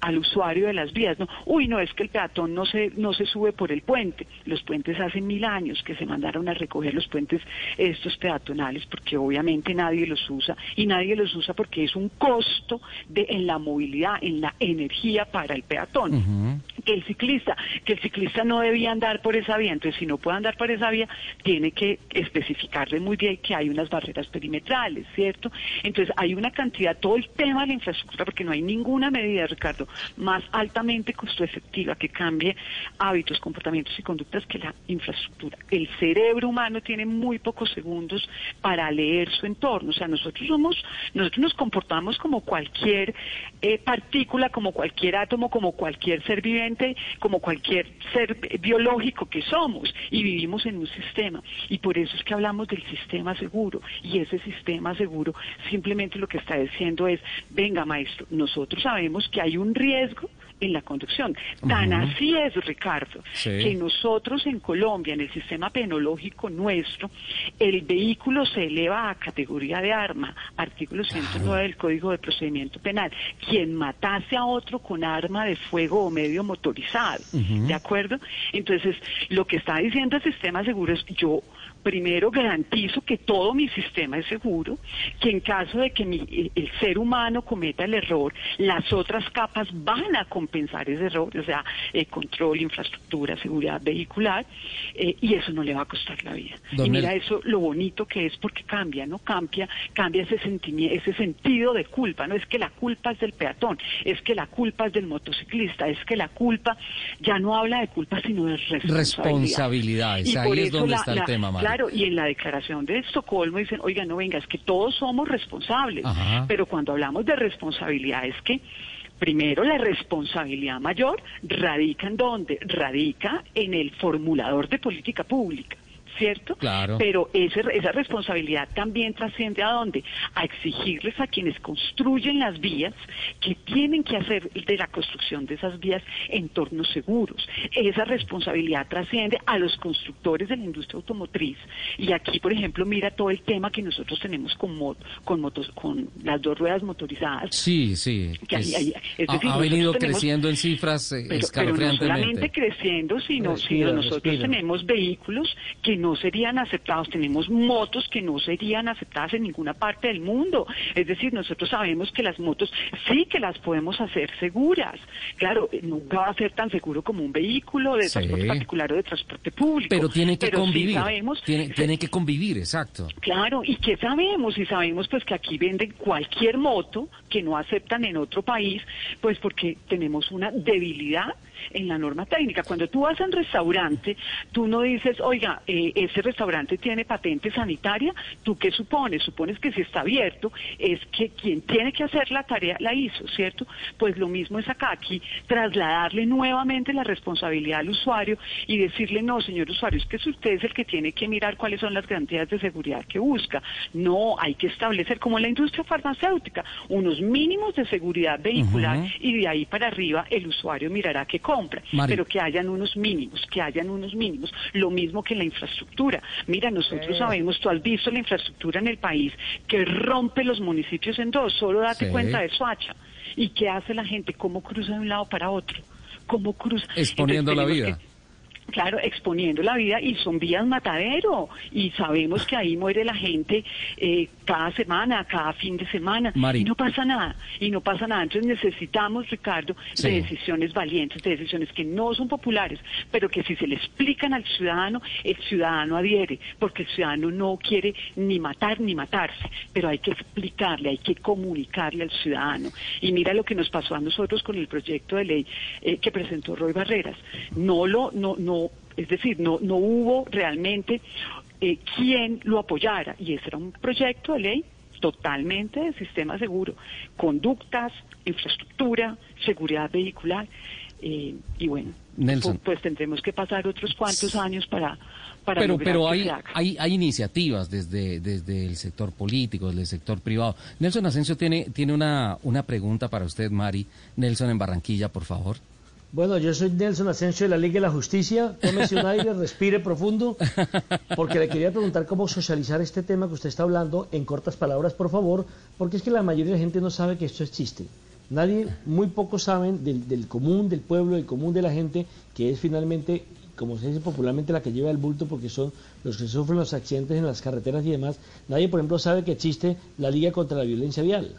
al usuario de las vías, ¿no? Uy, no, es que el peatón no se, no se sube por el puente. Los puentes hace mil años que se mandaron a recoger los puentes estos peatonales porque obviamente nadie los usa y nadie los usa porque es un costo de, en la movilidad, en la energía para el peatón. Que el ciclista, que el ciclista no debía andar por esa vía, entonces si no puede andar por esa vía, tiene que especificarle muy bien que hay unas barreras perimetrales, ¿cierto? Entonces hay una cantidad, todo el tema de la infraestructura, porque no hay ninguna medida, Ricardo, más altamente costo efectiva que cambie hábitos, comportamientos y conductas que la infraestructura. El cerebro humano tiene muy pocos segundos para leer su entorno. O sea, nosotros somos, nosotros nos comportamos como cualquier eh, partícula, como cualquier átomo, como cualquier ser viviente como cualquier ser biológico que somos y vivimos en un sistema. Y por eso es que hablamos del sistema seguro. Y ese sistema seguro simplemente lo que está diciendo es, venga maestro, nosotros sabemos que hay un riesgo en la conducción. Tan así es, Ricardo, que nosotros en Colombia, en el sistema penológico nuestro, el vehículo se eleva a categoría de arma, artículo 109 del Código de Procedimiento Penal. Quien matase a otro con arma de fuego o medio motorizado, ¿de acuerdo? Entonces, lo que está diciendo el sistema seguro es yo primero garantizo que todo mi sistema es seguro, que en caso de que el ser humano cometa el error, las otras capas van a compensar ese error, o sea, eh, control, infraestructura, seguridad vehicular, eh, y eso no le va a costar la vida. y mira eso lo bonito que es porque cambia, ¿no? Cambia, cambia ese sentimiento, ese sentido de culpa, no es que la culpa es del peatón, es que la culpa es del motociclista, es que la culpa ya no habla de culpa sino de responsabilidad. Responsabilidades, ahí es donde está el tema, Claro, y en la declaración de Estocolmo dicen, oiga, no venga, es que todos somos responsables, pero cuando hablamos de responsabilidad es que Primero, la responsabilidad mayor radica en dónde? Radica en el formulador de política pública. ¿Cierto? Claro. Pero ese, esa responsabilidad también trasciende a dónde? A exigirles a quienes construyen las vías que tienen que hacer de la construcción de esas vías entornos seguros. Esa responsabilidad trasciende a los constructores de la industria automotriz. Y aquí, por ejemplo, mira todo el tema que nosotros tenemos con, con, motos, con las dos ruedas motorizadas. Sí, sí. ha, venido creciendo en cifras eh, pero, no solamente creciendo, sino, sino nosotros tenemos vehículos que no no serían aceptados. Tenemos motos que no serían aceptadas en ninguna parte del mundo. Es decir, nosotros sabemos que las motos sí que las podemos hacer seguras. Claro, nunca va a ser tan seguro como un vehículo de transporte particular o de transporte público. Pero tiene que convivir. tiene, que convivir, exacto. Claro, ¿y qué sabemos? Y sabemos pues que aquí venden cualquier moto que no aceptan en otro país, pues porque tenemos una debilidad en la norma técnica. Cuando tú vas a un restaurante, tú no dices, oiga, eh, ese restaurante tiene patente sanitaria, ¿tú qué supones? Supones que si está abierto, es que quien tiene que hacer la tarea la hizo, ¿cierto? Pues lo mismo es acá, aquí trasladarle nuevamente la responsabilidad al usuario y decirle, no, señor usuario, es que usted es el que tiene que mirar cuáles son las garantías de seguridad que busca. No, hay que establecer, como en la industria farmacéutica, unos mínimos de seguridad vehicular y de ahí para arriba el usuario mirará qué compra, pero que hayan unos mínimos, que hayan unos mínimos. Lo mismo que la infraestructura. Mira, nosotros sabemos, tú has visto la infraestructura en el país que rompe los municipios en dos, solo date cuenta de Soacha. ¿Y qué hace la gente? ¿Cómo cruza de un lado para otro? ¿Cómo cruza? Exponiendo la vida. Claro, exponiendo la vida y son vías matadero y sabemos que ahí muere la gente eh, cada semana, cada fin de semana y no pasa nada, y no pasa nada. Entonces necesitamos, Ricardo, de decisiones valientes, de decisiones que no son populares, pero que si se le explican al ciudadano, el ciudadano adhiere, porque el ciudadano no quiere ni matar ni matarse, pero hay que explicarle, hay que comunicarle al ciudadano. Y mira lo que nos pasó a nosotros con el proyecto de ley eh, que presentó Roy Barreras. No lo, no, no es decir, no, no hubo realmente eh, quien lo apoyara. Y ese era un proyecto de ley totalmente de sistema seguro, conductas, infraestructura, seguridad vehicular. Eh, y bueno, Pues, tendremos que pasar otros cuantos años para, para pero pero hay, hay, hay iniciativas desde desde el sector político desde el sector privado Nelson Asensio tiene tiene una una pregunta para usted Mari Nelson en Barranquilla por favor bueno, yo soy Nelson Asensio de la Liga de la Justicia. Tómese un aire, <laughs> respire profundo, porque le quería preguntar cómo socializar este tema que usted está hablando en cortas palabras, por favor, porque es que la mayoría de la gente no sabe que esto es chiste. Nadie, muy pocos saben del, común del pueblo, del común de la gente, que es finalmente, como se dice popularmente, la que lleva el bulto, porque son los que sufren los accidentes en las carreteras y demás. Nadie, por ejemplo, sabe que existe la Liga contra la Violencia Vial.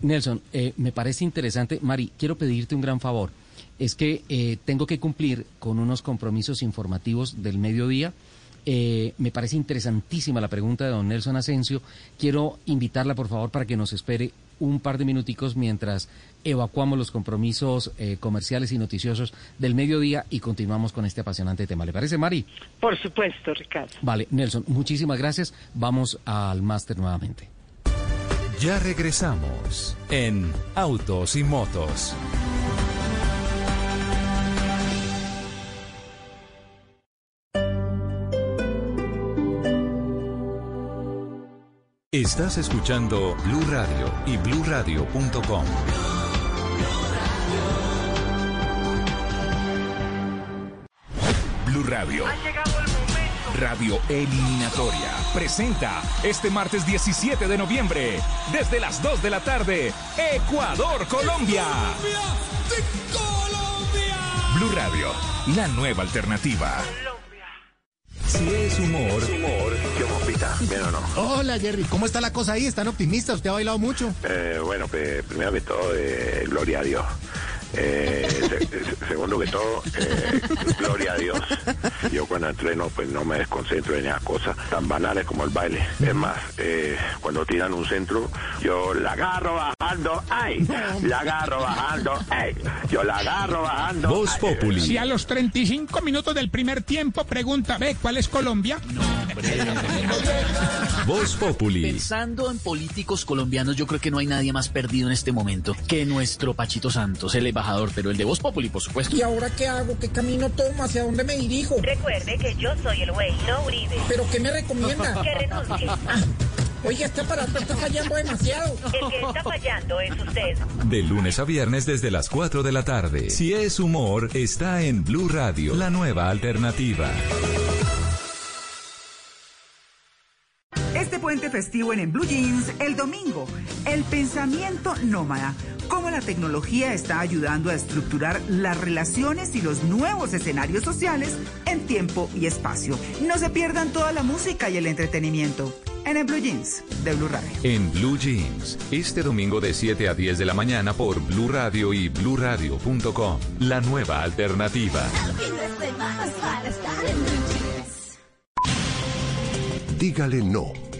Nelson, eh, me parece interesante. Mari, quiero pedirte un gran favor es que eh, tengo que cumplir con unos compromisos informativos del mediodía. Eh, me parece interesantísima la pregunta de don Nelson Asensio. Quiero invitarla, por favor, para que nos espere un par de minuticos mientras evacuamos los compromisos eh, comerciales y noticiosos del mediodía y continuamos con este apasionante tema. ¿Le parece, Mari? Por supuesto, Ricardo. Vale, Nelson, muchísimas gracias. Vamos al máster nuevamente. Ya regresamos en Autos y Motos. Estás escuchando Blue Radio y bluradio.com. Blue Radio. Radio Eliminatoria presenta este martes 17 de noviembre, desde las 2 de la tarde, Ecuador-Colombia. Blue Radio, la nueva alternativa. Si es humor, humor, ¿qué bombita? ¿Bien o no? Hola Jerry, ¿cómo está la cosa ahí? ¿Están optimistas? ¿Usted ha bailado mucho? Eh, bueno, pues, primero que todo, eh, gloria a Dios. Eh, se- segundo que todo, eh, gloria a Dios. Yo cuando entreno, pues no me desconcentro en esas cosas tan banales como el baile. Es más, eh, cuando tiran un centro, yo la agarro bajando, ¡ay! La agarro bajando, ¡ay! Yo la agarro bajando. Voz Populi. Si a los 35 minutos del primer tiempo pregunta, ve, ¿cuál es Colombia? Voz Populi. Pensando en políticos colombianos, yo creo que no hay nadie más perdido en este momento que nuestro Pachito Santos, el embajador, pero el de Voz Populi, por supuesto. ¿Y ahora qué hago? ¿Qué camino tomo? ¿Hacia dónde me dirijo? Recuerde que yo soy el güey, no Uribe. ¿Pero qué me recomienda? Que renuncie. Oye, este aparato está fallando demasiado. El que está fallando es usted. De lunes a viernes desde las 4 de la tarde. Si es humor, está en Blue Radio, la nueva alternativa. Puente festivo en, en Blue Jeans, el domingo, el pensamiento nómada, cómo la tecnología está ayudando a estructurar las relaciones y los nuevos escenarios sociales en tiempo y espacio. No se pierdan toda la música y el entretenimiento en el Blue Jeans de Blue Radio. En Blue Jeans, este domingo de 7 a 10 de la mañana por Blue Radio y bluradio.com, la nueva alternativa. Dígale no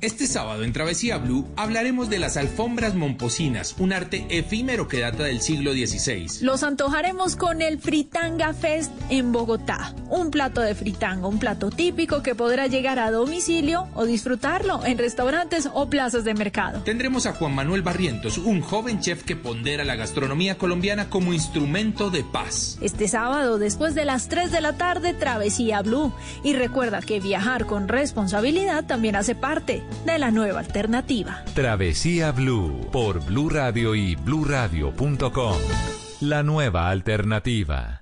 Este sábado en Travesía Blue hablaremos de las alfombras momposinas, un arte efímero que data del siglo XVI. Los antojaremos con el Fritanga Fest en Bogotá. Un plato de fritanga, un plato típico que podrá llegar a domicilio o disfrutarlo en restaurantes o plazas de mercado. Tendremos a Juan Manuel Barrientos, un joven chef que pondera la gastronomía colombiana como instrumento de paz. Este sábado, después de las 3 de la tarde, Travesía Blue. Y recuerda que viajar con responsabilidad también hace parte de la nueva alternativa. Travesía Blue por Blue Radio y bluradio.com, la nueva alternativa.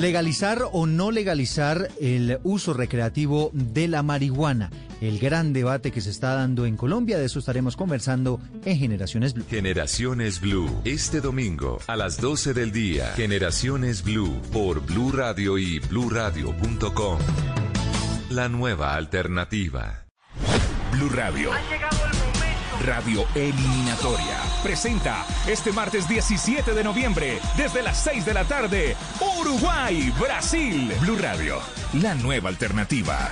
Legalizar o no legalizar el uso recreativo de la marihuana. El gran debate que se está dando en Colombia, de eso estaremos conversando en Generaciones Blue. Generaciones Blue, este domingo a las 12 del día. Generaciones Blue por Blue Radio y bluradio.com. La nueva alternativa. Blue Radio. Radio Eliminatoria presenta este martes 17 de noviembre desde las 6 de la tarde Uruguay, Brasil. Blue Radio, la nueva alternativa.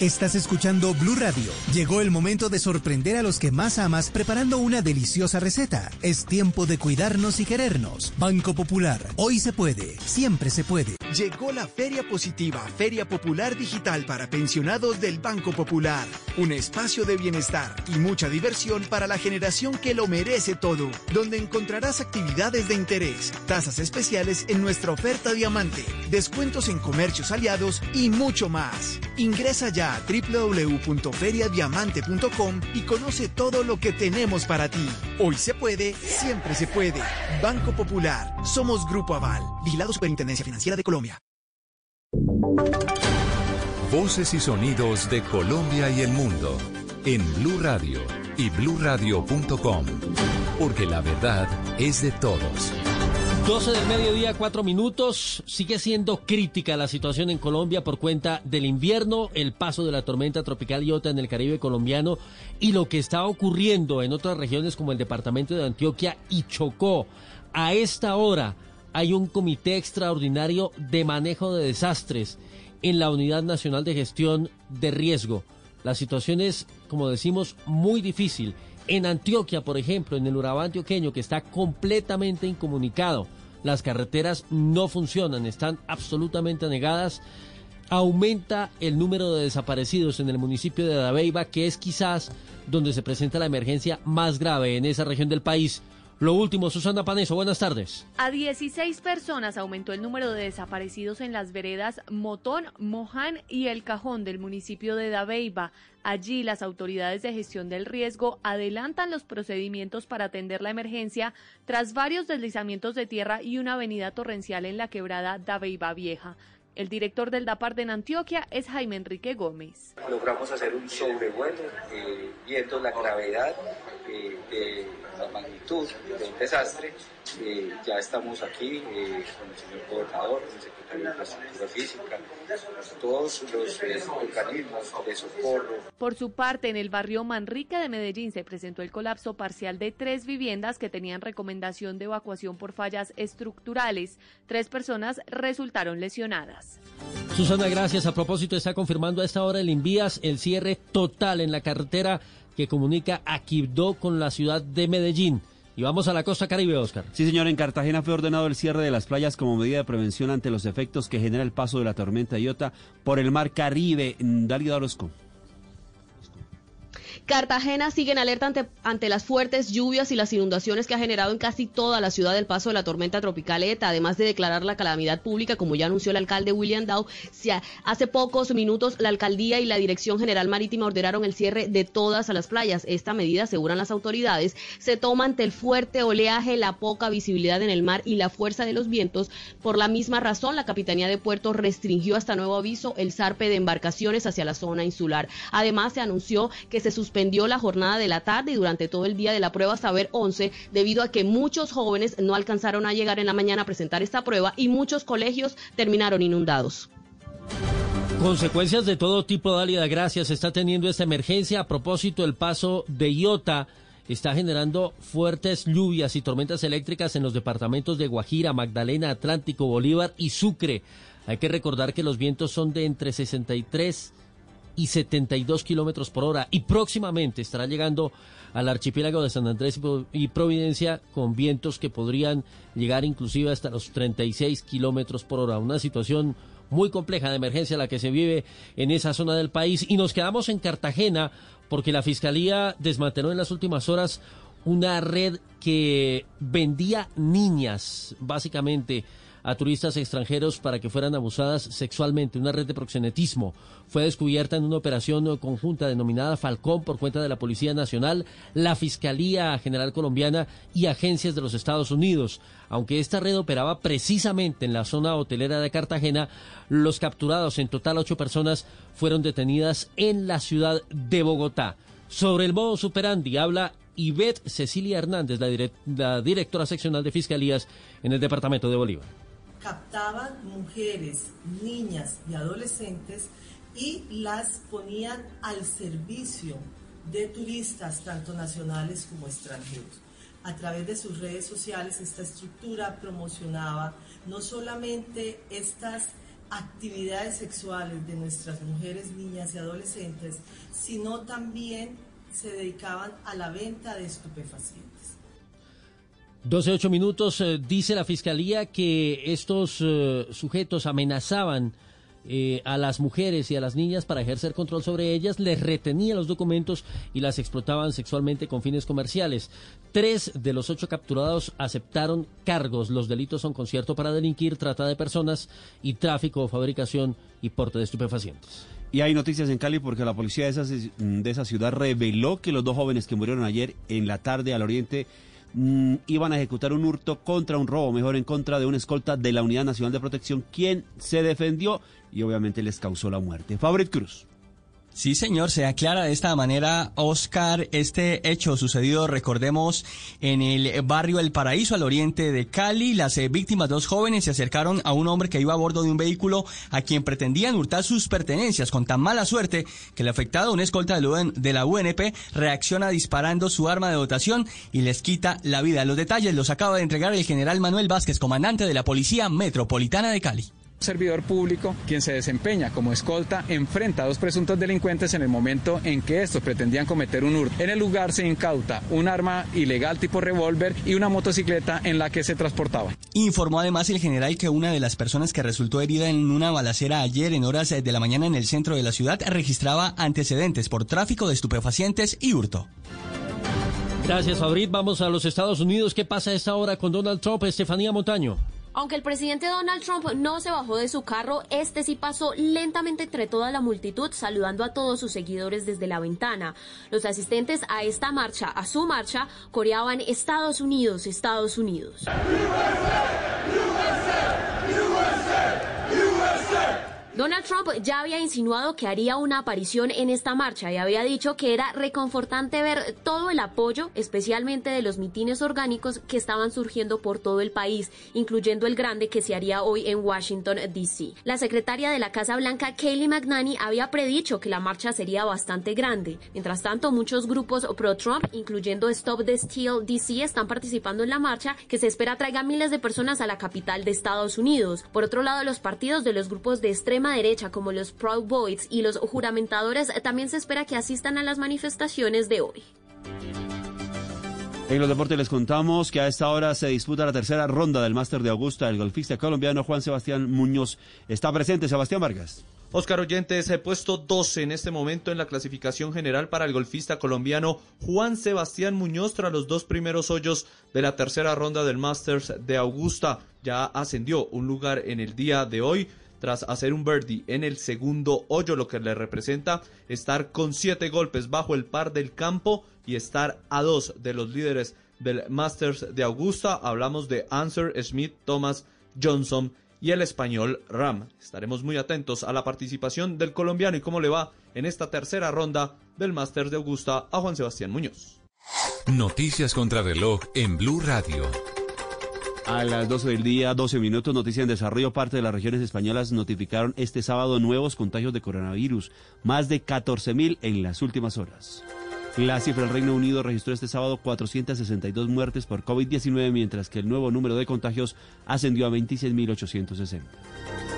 Estás escuchando Blue Radio. Llegó el momento de sorprender a los que más amas preparando una deliciosa receta. Es tiempo de cuidarnos y querernos. Banco Popular. Hoy se puede. Siempre se puede. Llegó la Feria Positiva, Feria Popular Digital para pensionados del Banco Popular. Un espacio de bienestar y mucha diversión para la generación que lo merece todo, donde encontrarás actividades de interés, tasas especiales en nuestra oferta diamante, descuentos en comercios aliados y mucho más. Ingresa ya a www.feriadiamante.com y conoce todo lo que tenemos para ti. Hoy se puede, siempre se puede. Banco Popular. Somos Grupo Aval. Vigilado Superintendencia Financiera de Colombia. Voces y sonidos de Colombia y el mundo en Blue Radio y bluradio.com, porque la verdad es de todos. 12 del mediodía, 4 minutos. Sigue siendo crítica la situación en Colombia por cuenta del invierno, el paso de la tormenta tropical Iota en el Caribe colombiano y lo que está ocurriendo en otras regiones como el departamento de Antioquia y Chocó. A esta hora hay un comité extraordinario de manejo de desastres en la Unidad Nacional de Gestión de Riesgo. La situación es, como decimos, muy difícil. En Antioquia, por ejemplo, en el Urabá antioqueño, que está completamente incomunicado, las carreteras no funcionan, están absolutamente anegadas. Aumenta el número de desaparecidos en el municipio de Dabeiba, que es quizás donde se presenta la emergencia más grave en esa región del país. Lo último, Susana Paneso, buenas tardes. A 16 personas aumentó el número de desaparecidos en las veredas Motón, Moján y El Cajón del municipio de Dabeiba. Allí las autoridades de gestión del riesgo adelantan los procedimientos para atender la emergencia tras varios deslizamientos de tierra y una avenida torrencial en la quebrada Dabeiba Vieja. El director del DAPART en Antioquia es Jaime Enrique Gómez. Logramos hacer un sobrevuelo eh, viendo la gravedad eh, de la magnitud del desastre. Eh, ya estamos aquí con el señor gobernador, el de Infraestructura Física, todos los eh, organismos de socorro. Por su parte, en el barrio Manrique de Medellín se presentó el colapso parcial de tres viviendas que tenían recomendación de evacuación por fallas estructurales. Tres personas resultaron lesionadas. Susana, gracias. A propósito, está confirmando a esta hora el Invías el cierre total en la carretera que comunica a Quibdó con la ciudad de Medellín. Y vamos a la costa caribe, Oscar. Sí, señor, en Cartagena fue ordenado el cierre de las playas como medida de prevención ante los efectos que genera el paso de la tormenta Iota por el mar Caribe. Darío Orozco. Cartagena sigue en alerta ante, ante, las fuertes lluvias y las inundaciones que ha generado en casi toda la ciudad el paso de la tormenta tropical ETA, además de declarar la calamidad pública, como ya anunció el alcalde William Dow. Hace pocos minutos la alcaldía y la Dirección General Marítima ordenaron el cierre de todas las playas. Esta medida, aseguran las autoridades, se toma ante el fuerte oleaje, la poca visibilidad en el mar y la fuerza de los vientos. Por la misma razón, la Capitanía de Puerto restringió hasta nuevo aviso el zarpe de embarcaciones hacia la zona insular. Además, se anunció que se suspendió suspendió la jornada de la tarde y durante todo el día de la prueba Saber 11 debido a que muchos jóvenes no alcanzaron a llegar en la mañana a presentar esta prueba y muchos colegios terminaron inundados. Consecuencias de todo tipo, Dalia, gracias. Está teniendo esta emergencia. A propósito, el paso de Iota está generando fuertes lluvias y tormentas eléctricas en los departamentos de Guajira, Magdalena, Atlántico, Bolívar y Sucre. Hay que recordar que los vientos son de entre 63 y 72 kilómetros por hora. Y próximamente estará llegando al archipiélago de San Andrés y Providencia con vientos que podrían llegar inclusive hasta los 36 kilómetros por hora. Una situación muy compleja de emergencia la que se vive en esa zona del país. Y nos quedamos en Cartagena porque la Fiscalía desmanteló en las últimas horas una red que vendía niñas, básicamente a turistas extranjeros para que fueran abusadas sexualmente. Una red de proxenetismo fue descubierta en una operación conjunta denominada Falcón por cuenta de la Policía Nacional, la Fiscalía General Colombiana y agencias de los Estados Unidos. Aunque esta red operaba precisamente en la zona hotelera de Cartagena, los capturados, en total ocho personas, fueron detenidas en la ciudad de Bogotá. Sobre el modo superandi habla Ivette Cecilia Hernández, la, la directora seccional de Fiscalías en el departamento de Bolívar captaban mujeres, niñas y adolescentes y las ponían al servicio de turistas, tanto nacionales como extranjeros. A través de sus redes sociales, esta estructura promocionaba no solamente estas actividades sexuales de nuestras mujeres, niñas y adolescentes, sino también se dedicaban a la venta de estupefacientes. 12 minutos, eh, dice la Fiscalía que estos eh, sujetos amenazaban eh, a las mujeres y a las niñas para ejercer control sobre ellas, les retenían los documentos y las explotaban sexualmente con fines comerciales. Tres de los ocho capturados aceptaron cargos. Los delitos son concierto para delinquir, trata de personas y tráfico, fabricación y porte de estupefacientes. Y hay noticias en Cali porque la policía de esa, de esa ciudad reveló que los dos jóvenes que murieron ayer en la tarde al oriente Mm, iban a ejecutar un hurto contra un robo, mejor en contra de una escolta de la Unidad Nacional de Protección, quien se defendió y obviamente les causó la muerte. Fabrit Cruz. Sí, señor, se aclara de esta manera, Oscar, este hecho sucedido, recordemos, en el barrio El Paraíso, al oriente de Cali. Las eh, víctimas, dos jóvenes, se acercaron a un hombre que iba a bordo de un vehículo a quien pretendían hurtar sus pertenencias con tan mala suerte que el afectado, un escolta de la UNP, reacciona disparando su arma de dotación y les quita la vida. Los detalles los acaba de entregar el general Manuel Vázquez, comandante de la Policía Metropolitana de Cali servidor público, quien se desempeña como escolta, enfrenta a dos presuntos delincuentes en el momento en que estos pretendían cometer un hurto. En el lugar se incauta un arma ilegal tipo revólver y una motocicleta en la que se transportaba. Informó además el general que una de las personas que resultó herida en una balacera ayer en horas de la mañana en el centro de la ciudad registraba antecedentes por tráfico de estupefacientes y hurto. Gracias, Fabrit. Vamos a los Estados Unidos. ¿Qué pasa a esta hora con Donald Trump? Estefanía Montaño. Aunque el presidente Donald Trump no se bajó de su carro, este sí pasó lentamente entre toda la multitud, saludando a todos sus seguidores desde la ventana. Los asistentes a esta marcha, a su marcha, coreaban Estados Unidos, Estados Unidos. Donald Trump ya había insinuado que haría una aparición en esta marcha y había dicho que era reconfortante ver todo el apoyo, especialmente de los mitines orgánicos que estaban surgiendo por todo el país, incluyendo el grande que se haría hoy en Washington, D.C. La secretaria de la Casa Blanca, Kayleigh McNanny, había predicho que la marcha sería bastante grande. Mientras tanto, muchos grupos pro-Trump, incluyendo Stop the Steal DC, están participando en la marcha que se espera traiga miles de personas a la capital de Estados Unidos. Por otro lado, los partidos de los grupos de extrema derecha como los Proud Boys y los juramentadores también se espera que asistan a las manifestaciones de hoy. En los deportes les contamos que a esta hora se disputa la tercera ronda del Máster de Augusta. El golfista colombiano Juan Sebastián Muñoz está presente. Sebastián Vargas. Oscar Oyentes, he puesto 12 en este momento en la clasificación general para el golfista colombiano Juan Sebastián Muñoz tras los dos primeros hoyos de la tercera ronda del Masters de Augusta. Ya ascendió un lugar en el día de hoy tras hacer un birdie en el segundo hoyo, lo que le representa estar con siete golpes bajo el par del campo y estar a dos de los líderes del Masters de Augusta. Hablamos de Answer Smith, Thomas Johnson y el español Ram. Estaremos muy atentos a la participación del colombiano y cómo le va en esta tercera ronda del Masters de Augusta a Juan Sebastián Muñoz. Noticias contra reloj en Blue Radio. A las 12 del día, 12 minutos, noticia en desarrollo. Parte de las regiones españolas notificaron este sábado nuevos contagios de coronavirus, más de 14.000 en las últimas horas. La cifra del Reino Unido registró este sábado 462 muertes por COVID-19, mientras que el nuevo número de contagios ascendió a 26.860.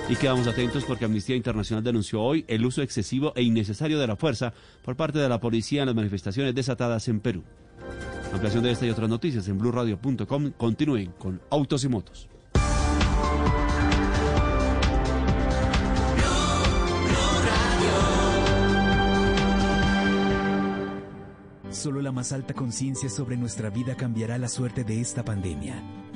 Y quedamos atentos porque Amnistía Internacional denunció hoy el uso excesivo e innecesario de la fuerza por parte de la policía en las manifestaciones desatadas en Perú. Ampliación de esta y otras noticias en blueradio.com. Continúen con Autos y Motos. Solo la más alta conciencia sobre nuestra vida cambiará la suerte de esta pandemia.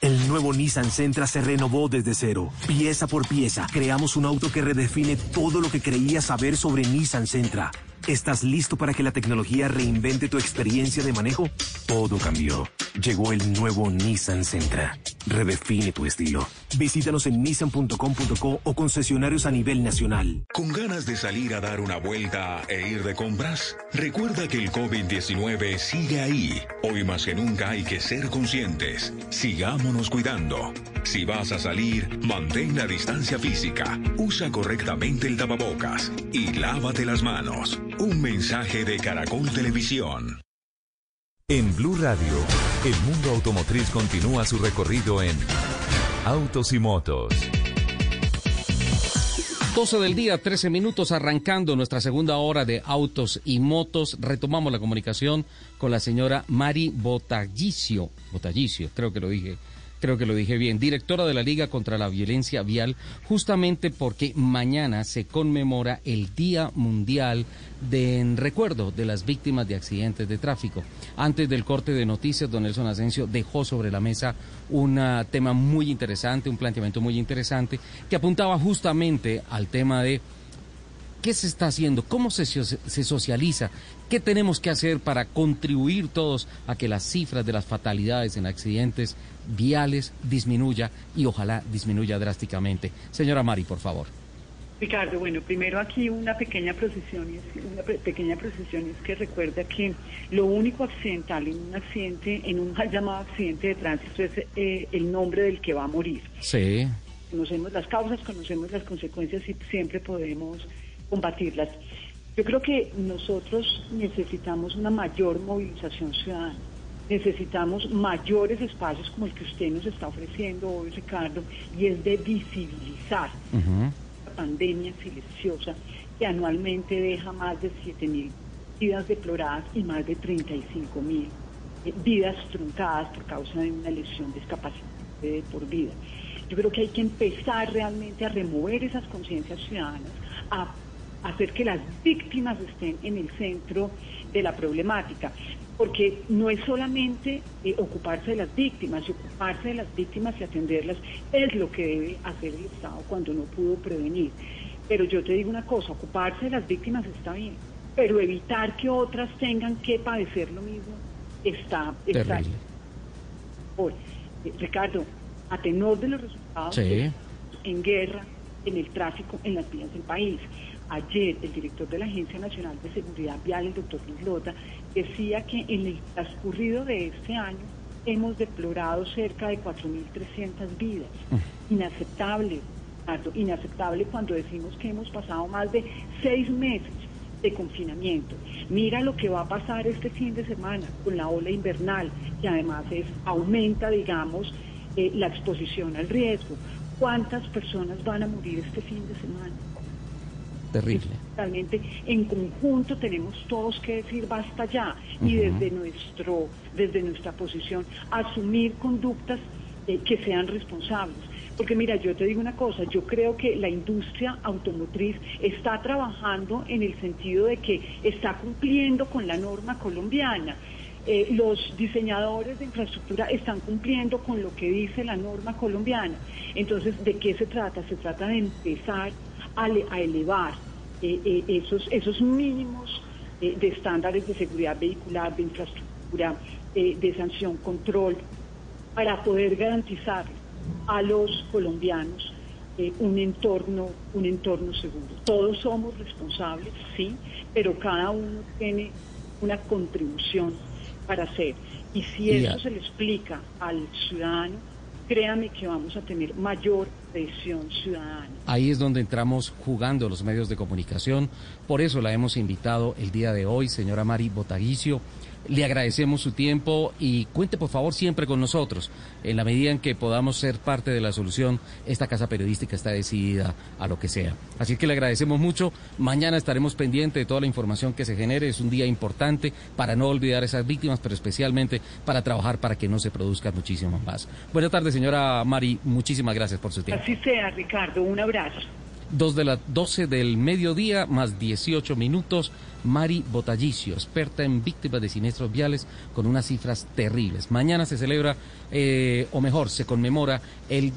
El nuevo Nissan Sentra se renovó desde cero. Pieza por pieza, creamos un auto que redefine todo lo que creías saber sobre Nissan Sentra ¿Estás listo para que la tecnología reinvente tu experiencia de manejo? Todo cambió. Llegó el nuevo Nissan Sentra. Redefine tu estilo. Visítanos en nissan.com.co o concesionarios a nivel nacional. ¿Con ganas de salir a dar una vuelta e ir de compras? Recuerda que el COVID-19 sigue ahí. Hoy más que nunca hay que ser conscientes. Sigámonos cuidando. Si vas a salir, mantén la distancia física, usa correctamente el tapabocas y lávate las manos. Un mensaje de Caracol Televisión. En Blue Radio, el mundo automotriz continúa su recorrido en Autos y Motos. 12 del día, 13 minutos, arrancando nuestra segunda hora de autos y motos. Retomamos la comunicación con la señora Mari Botagicio. Botagicio, creo que lo dije creo que lo dije bien, directora de la Liga contra la Violencia Vial, justamente porque mañana se conmemora el Día Mundial de en recuerdo de las víctimas de accidentes de tráfico. Antes del corte de noticias, don Nelson Asensio dejó sobre la mesa un ah, tema muy interesante, un planteamiento muy interesante, que apuntaba justamente al tema de ¿Qué se está haciendo? ¿Cómo se, se, socializa? ¿Qué tenemos que hacer para contribuir todos a que las cifras de las fatalidades en accidentes viales disminuya y ojalá disminuya drásticamente? Señora Mari, por favor. Ricardo, bueno, primero aquí una pequeña precisión, una pequeña precisión es que recuerda que lo único accidental en un accidente, en un llamado accidente de tránsito es eh, el nombre del que va a morir. Sí. Conocemos las causas, conocemos las consecuencias y siempre podemos combatirlas. Yo creo que nosotros necesitamos una mayor movilización ciudadana, necesitamos mayores espacios como el que usted nos está ofreciendo hoy, Ricardo, y es de visibilizar. La pandemia silenciosa que anualmente deja más de 7.000 vidas deploradas y más de 35.000 eh, vidas truncadas por causa de una lesión discapacidad por vida. Yo creo que hay que empezar realmente a remover esas conciencias ciudadanas, a hacer que las víctimas estén en el centro de la problemática, porque no es solamente eh, ocuparse de las víctimas, y ocuparse de las víctimas y atenderlas es lo que debe hacer el Estado cuando no pudo prevenir. Pero yo te digo una cosa, ocuparse de las víctimas está bien, pero evitar que otras tengan que padecer lo mismo está... está Por, eh, Ricardo, a tenor de los resultados en guerra, en el tráfico, en las vías del país. Ayer el director de la Agencia Nacional de Seguridad Vial, el doctor Lota, decía que en el transcurrido de este año hemos deplorado cerca de 4.300 vidas. Mm. Inaceptable, inaceptable cuando decimos que hemos pasado más de seis meses de confinamiento. Mira lo que va a pasar este fin de semana con la ola invernal, que además es, aumenta, digamos, eh, la exposición al riesgo. ¿Cuántas personas van a morir este fin de semana? Terrible. Realmente en conjunto tenemos todos que decir basta ya y desde nuestro desde nuestra posición asumir conductas eh, que sean responsables. Porque mira, yo te digo una cosa, yo creo que la industria automotriz está trabajando en el sentido de que está cumpliendo con la norma colombiana. Eh, los diseñadores de infraestructura están cumpliendo con lo que dice la norma colombiana. Entonces, ¿de qué se trata? Se trata de empezar a, elevar eh, eh, esos, esos mínimos eh, de estándares de seguridad vehicular, de infraestructura, de sanción, control, para poder garantizar a los colombianos un entorno, un entorno seguro. Todos somos responsables, sí, pero cada uno tiene una contribución para hacer. Y si eso se le explica al ciudadano, créame que vamos a tener mayor Ahí es donde entramos jugando los medios de comunicación. Por eso la hemos invitado el día de hoy, señora Mari Botaguicio. Le agradecemos su tiempo y cuente por favor siempre con nosotros. En la medida en que podamos ser parte de la solución, esta casa periodística está decidida a lo que sea. Así que le agradecemos mucho. Mañana estaremos pendientes de toda la información que se genere. Es un día importante para no olvidar a esas víctimas, pero especialmente para trabajar para que no se produzca muchísimo más. Buenas tardes, señora Mari. Muchísimas gracias por su tiempo. Así sea, Ricardo. Un abrazo. Dos de las 12 del mediodía, más 18 minutos. Mari Botallicio, experta en víctimas de siniestros viales, con unas cifras terribles. Mañana se celebra, eh, o mejor, se conmemora el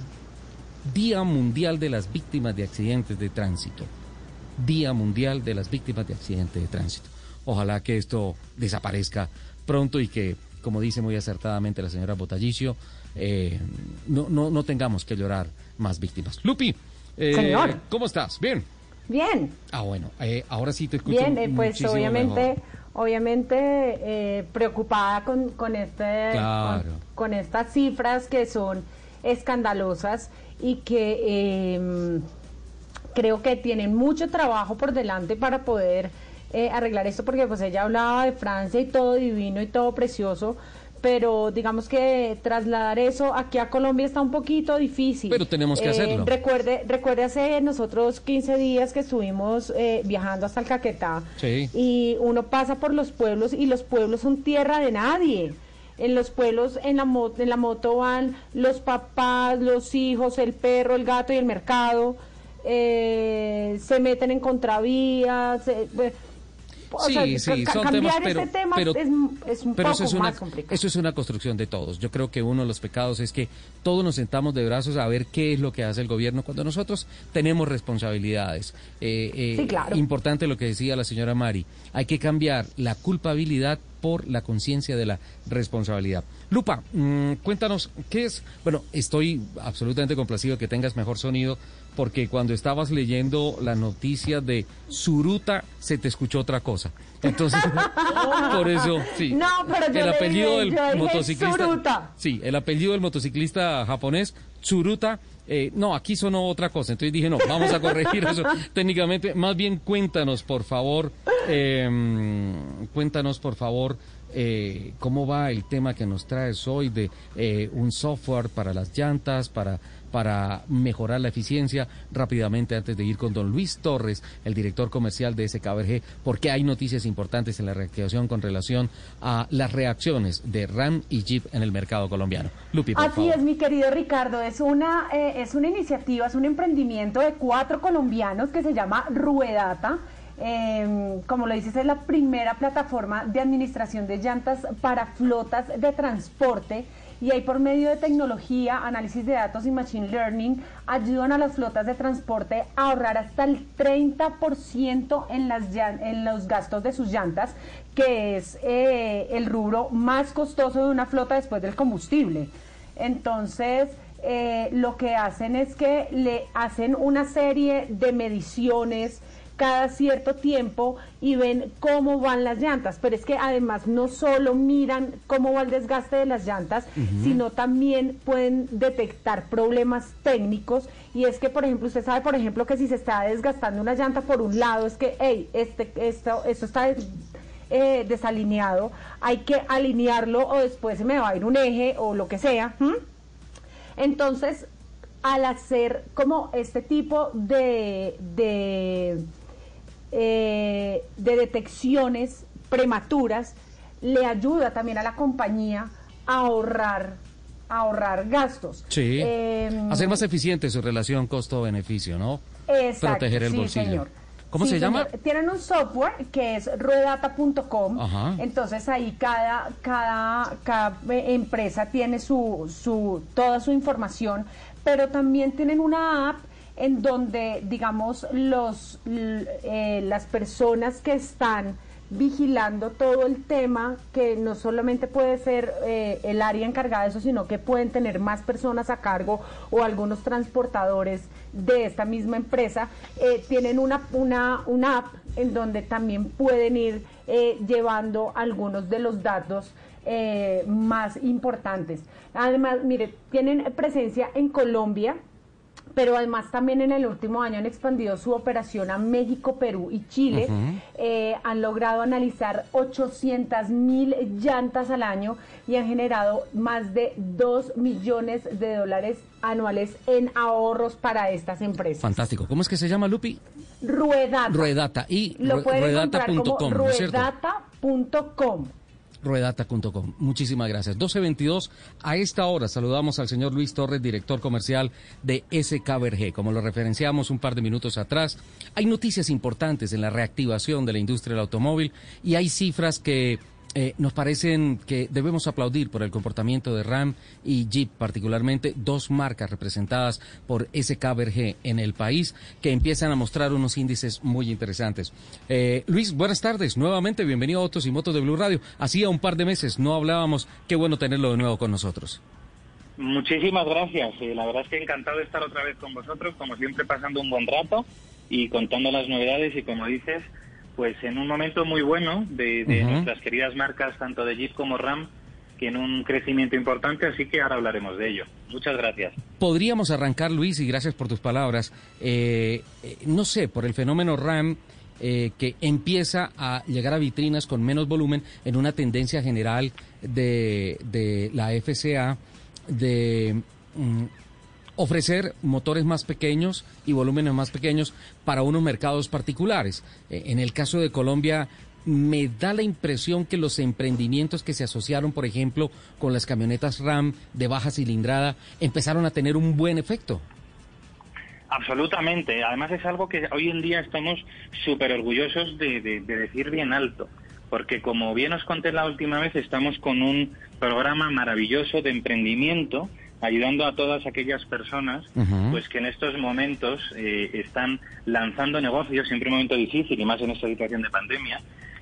Día Mundial de las Víctimas de Accidentes de Tránsito. Día Mundial de las Víctimas de Accidente de Tránsito. Ojalá que esto desaparezca pronto y que, como dice muy acertadamente la señora Botallicio, eh, no, no, no tengamos que llorar más víctimas. Lupi, eh, Señor. ¿cómo estás? Bien. Bien. Ah, bueno, eh, ahora sí te escucho Bien, eh, pues obviamente, mejor. obviamente eh, preocupada con, con este, Claro. con, con estas cifras que son escandalosas y que eh, creo que tienen mucho trabajo por delante para poder eh, arreglar esto, porque pues ella hablaba de Francia y todo divino y todo precioso. Pero digamos que trasladar eso aquí a Colombia está un poquito difícil. Pero tenemos que Eh, hacerlo. Recuerde, recuerde hace nosotros 15 días que estuvimos eh, viajando hasta el Caquetá Sí. y uno pasa por los pueblos y los pueblos son tierra de nadie. En los pueblos en la moto, en la moto van los papás, los hijos, el perro, el gato y el mercado. eh, se meten en contravías. eh, o Sí, sea, sí, son cambiar temas, pero- este tema pero- es, es un Pero poco eso es, una, más complicado. eso es una construcción de todos. Yo creo que uno de los pecados es que todos nos sentamos de brazos a ver qué es lo que hace el gobierno cuando nosotros tenemos responsabilidades. Eh, eh, Sí, claro. Importante lo que decía la señora Mari. Hay que cambiar la culpabilidad por la conciencia de la responsabilidad. Lupa, mm, cuéntanos, ¿qué es? Bueno, estoy absolutamente complacido que tengas mejor sonido porque cuando estabas leyendo la noticia de Suruta se te escuchó otra cosa. Entonces, <laughs> por eso, sí. No, pero yo el apellido dije- del yo motociclista. Suruta. Sí, el apellido del motociclista japonés, Tsuruta. eh, no, aquí sonó otra cosa. Entonces dije, no, vamos a corregir eso <laughs> técnicamente. Más bien, cuéntanos, por favor, eh, cuéntanos, por favor, eh, cómo va el tema que nos traes hoy de eh, un software para las llantas, para para mejorar la eficiencia rápidamente antes de ir con don Luis Torres, el director comercial de SKBRG, porque hay noticias importantes en la reactivación con relación a las reacciones de RAM y Jeep en el mercado colombiano. Lupi, por Así favor. es, mi querido Ricardo, es una, eh, es una iniciativa, es un emprendimiento de cuatro colombianos que se llama Ruedata. Eh, como lo dices, es la primera plataforma de administración de llantas para flotas de transporte y ahí por medio de tecnología, análisis de datos y machine learning ayudan a las flotas de transporte a ahorrar hasta el 30% en, en los gastos de sus llantas, que es eh, el rubro más costoso de una flota después del combustible. Entonces, eh, lo que hacen es que le hacen una serie de mediciones cada cierto tiempo y ven cómo van las llantas, pero es que además no solo miran cómo va el desgaste de las llantas, sino también pueden detectar problemas técnicos. Y es que por ejemplo usted sabe por ejemplo que si se está desgastando una llanta por un lado es que hey, este esto esto está eh, desalineado, hay que alinearlo o después se me va a ir un eje o lo que sea. Entonces, al hacer como este tipo de, de, eh, de detecciones prematuras, le ayuda también a la compañía a ahorrar, a ahorrar gastos. Sí. Em, Hacer más eficiente su relación costo-beneficio, ¿no? Exacto, Proteger el sí, bolsillo. señor. ¿Cómo Sí, se llama? Tienen un software que es ruedata.com. Entonces ahí cada, cada, cada empresa tiene su, su, toda su información, pero también tienen una app en donde, digamos, los, eh, las personas que están vigilando todo el tema, que no solamente puede ser eh, el área encargada de eso, sino que pueden tener más personas a cargo o algunos transportadores de esta misma empresa, eh, tienen una, una, una app en donde también pueden ir llevando algunos de los datos más importantes. Además, mire, tienen presencia en Colombia, pero además también en el último año han expandido su operación a México, Perú y Chile. Eh, han logrado analizar 800 mil llantas al año y han generado más de 2 millones de dólares anuales en ahorros para estas empresas. Fantástico. ¿Cómo es que se llama, Lupi? Ruedata. Ruedata. Y Lo pueden encontrar como ruedata.com. ruedata.com. Muchísimas gracias. 1222. A esta hora saludamos al señor Luis Torres, director comercial de SKBRG. Como lo referenciamos un par de minutos atrás, hay noticias importantes en la reactivación de la industria del automóvil y hay cifras que eh, nos parecen que debemos aplaudir por el comportamiento de RAM y Jeep, particularmente dos marcas representadas por SKBRG en el país que empiezan a mostrar unos índices muy interesantes. Eh, Luis, buenas tardes. Nuevamente, bienvenido a Autos y Motos de Blue Radio. Hacía un par de meses no hablábamos. Qué bueno tenerlo de nuevo con nosotros. Muchísimas gracias. Eh, la verdad es que encantado de estar otra vez con vosotros, como siempre pasando un buen rato y contando las novedades y como dices, pues en un momento muy bueno de, nuestras queridas marcas, tanto de Jeep como RAM, que en un crecimiento importante, así que ahora hablaremos de ello. Muchas gracias. Podríamos arrancar, Luis, y gracias por tus palabras. Eh, eh, no sé, por el fenómeno RAM. Eh, que empieza a llegar a vitrinas con menos volumen en una tendencia general de, de la FCA de mm, ofrecer motores más pequeños y volúmenes más pequeños para unos mercados particulares. Eh, en el caso de Colombia, me da la impresión que los emprendimientos que se asociaron, por ejemplo, con las camionetas RAM de baja cilindrada, empezaron a tener un buen efecto. Absolutamente. Además es algo que hoy en día estamos súper orgullosos de, de, decir bien alto. Porque como bien os conté la última vez, estamos con un programa maravilloso de emprendimiento ayudando a todas aquellas personas pues que en estos momentos eh, están lanzando negocios, siempre un momento difícil y más en esta situación de pandemia.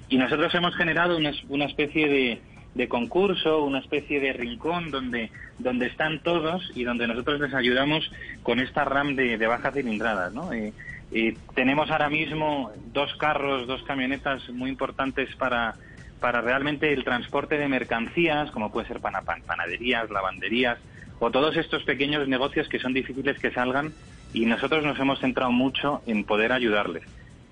Y nosotros hemos generado una, una especie de, de, concurso, una especie de rincón donde, donde están todos y donde nosotros les ayudamos con esta RAM de, de baja cilindrada. ¿no? Eh, eh, tenemos ahora mismo dos carros, dos camionetas muy importantes para, para realmente el transporte de mercancías, como puede ser panaderías, lavanderías, o todos estos pequeños negocios que son difíciles que salgan y nosotros nos hemos centrado mucho en poder ayudarles.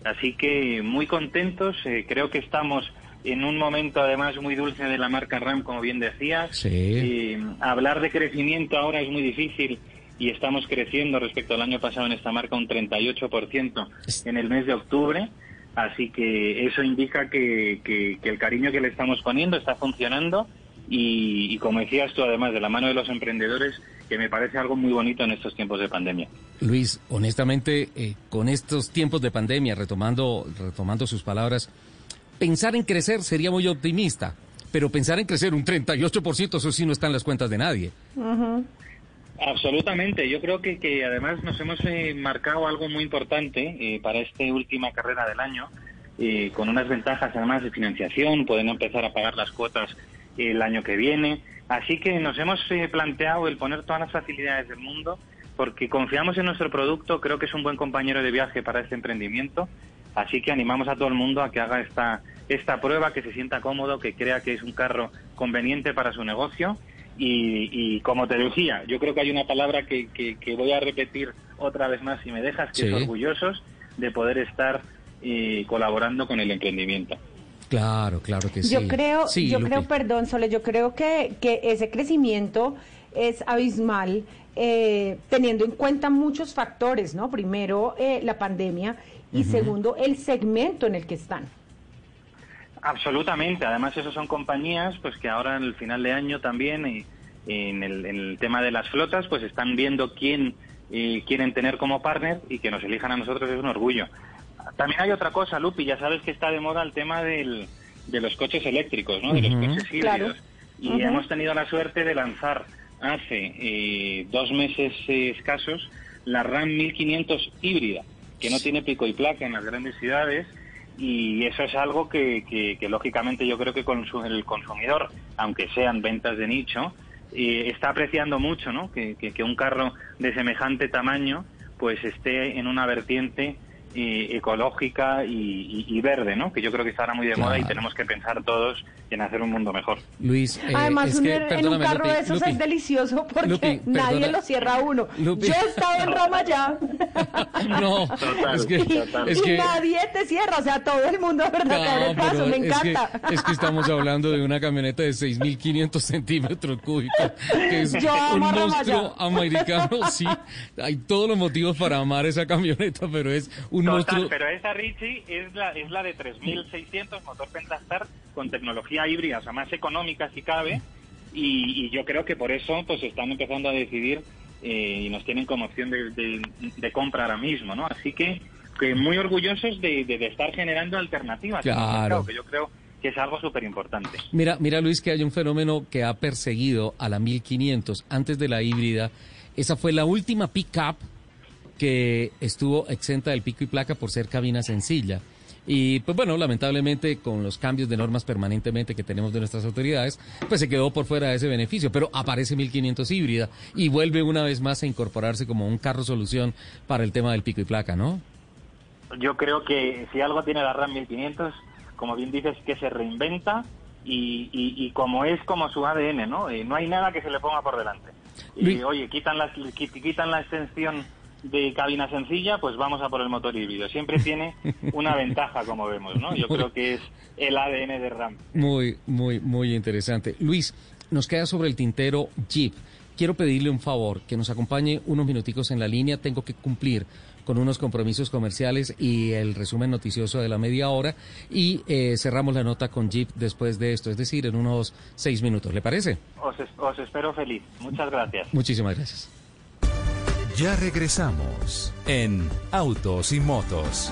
Así que muy contentos, eh, creo que estamos en un momento además muy dulce de la marca RAM, como bien decías. Sí. Eh, hablar de crecimiento ahora es muy difícil y estamos creciendo respecto al año pasado en esta marca un 38% en el mes de octubre. Así que eso indica que, que el cariño que le estamos poniendo está funcionando y, como decías tú, además de la mano de los emprendedores, que me parece algo muy bonito en estos tiempos de pandemia. Luis, honestamente, eh, con estos tiempos de pandemia, retomando, retomando sus palabras, pensar en crecer sería muy optimista, pero pensar en crecer un 38%, eso sí no está en las cuentas de nadie. Absolutamente, yo creo que, que además nos hemos eh, marcado algo muy importante eh, para esta última carrera del año, con unas ventajas además de financiación, pueden empezar a pagar las cuotas el año que viene. Así que nos hemos eh, planteado el poner todas las facilidades del mundo porque confiamos en nuestro producto, creo que es un buen compañero de viaje para este emprendimiento, así que animamos a todo el mundo a que haga esta, esta prueba, que se sienta cómodo, que crea que es un carro conveniente para su negocio y, como te decía, yo creo que hay una palabra que, que, voy a repetir otra vez más si me dejas, que es orgullosos de poder estar eh, colaborando con el emprendimiento. Claro, claro que sí. Yo creo, yo creo, perdón, Sole, yo creo que, que ese crecimiento es abismal, eh, teniendo en cuenta muchos factores, ¿no? Primero, eh, la pandemia y segundo, el segmento en el que están. Absolutamente. Además, esos son compañías pues que ahora en el final de año también, y, en, el, en, el, tema de las flotas, pues están viendo quién eh, quieren tener como partner y que nos elijan a nosotros es un orgullo. También hay otra cosa, Lupi, ya sabes que está de moda el tema del, de los coches eléctricos, ¿no? De los coches híbridos. Y hemos tenido la suerte de lanzar hace eh, dos meses escasos la RAM 1500 híbrida, que no tiene pico y placa en las grandes ciudades y eso es algo que, que, lógicamente yo creo que con el consumidor, aunque sean ventas de nicho, eh, está apreciando mucho, ¿no? Que, que, un carro de semejante tamaño pues esté en una vertiente y ecológica y, verde, ¿no? Que yo creo que está ahora muy de moda y tenemos que pensar todos en hacer un mundo mejor. Luis, eh, además es en un carro de esos es delicioso porque nadie lo cierra a uno. Yo he estado en Roma ya. <laughs> no, es que, y, nadie te cierra, o sea, todo el mundo, ¿verdad? paso, me encanta. es que estamos <laughs> hablando de una camioneta de 6.500 centímetros cúbicos, que es un monstruo americano, sí. Hay todos los motivos para amar esa camioneta, pero es un pero esa Richie es la, es la de 3600 motor Pentastar con tecnología híbrida, o sea, más económica si cabe, y, yo creo que por eso pues están empezando a decidir eh, y nos tienen como opción de, compra ahora mismo, ¿no? Así que, que muy orgullosos de, estar generando alternativas. Claro. Que yo creo que es algo súper importante. Mira, mira Luis, que hay un fenómeno que ha perseguido a la 1500 antes de la híbrida. Esa fue la última pick-up que estuvo exenta del pico y placa por ser cabina sencilla. Y pues bueno, lamentablemente con los cambios de normas permanentemente que tenemos de nuestras autoridades, pues se quedó por fuera de ese beneficio. Pero aparece 1500 híbrida y vuelve una vez más a incorporarse como un carro solución para el tema del pico y placa, ¿no? Yo creo que si algo tiene la RAM 1500, como bien dices, que se reinventa y, y, como es como su ADN, ¿no? no hay nada que se le ponga por delante. Y oye, quitan la, quitan la extensión de cabina sencilla, pues vamos a por el motor híbrido. Siempre tiene <laughs> una ventaja, como vemos, ¿no? Yo creo que es el ADN de RAM. Muy, muy, muy interesante. Luis, nos queda sobre el tintero Jeep. Quiero pedirle un favor, que nos acompañe unos minuticos en la línea. Tengo que cumplir con unos compromisos comerciales y el resumen noticioso de la media hora y eh, cerramos la nota con Jeep después de esto, es decir, en unos seis minutos. ¿Le parece? Os, os espero feliz. Muchas gracias. Muchísimas gracias. Ya regresamos en Autos y Motos.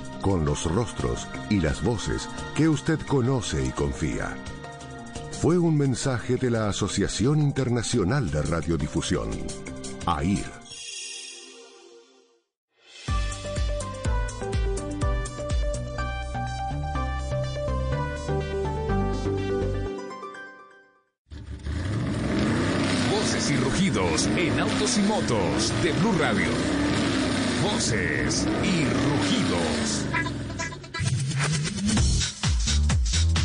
con los rostros y las voces que usted conoce y confía. Fue un mensaje de la Asociación Internacional de Radiodifusión, AIR. Voces y rugidos en autos y motos de Blue Radio. Voces y rugidos.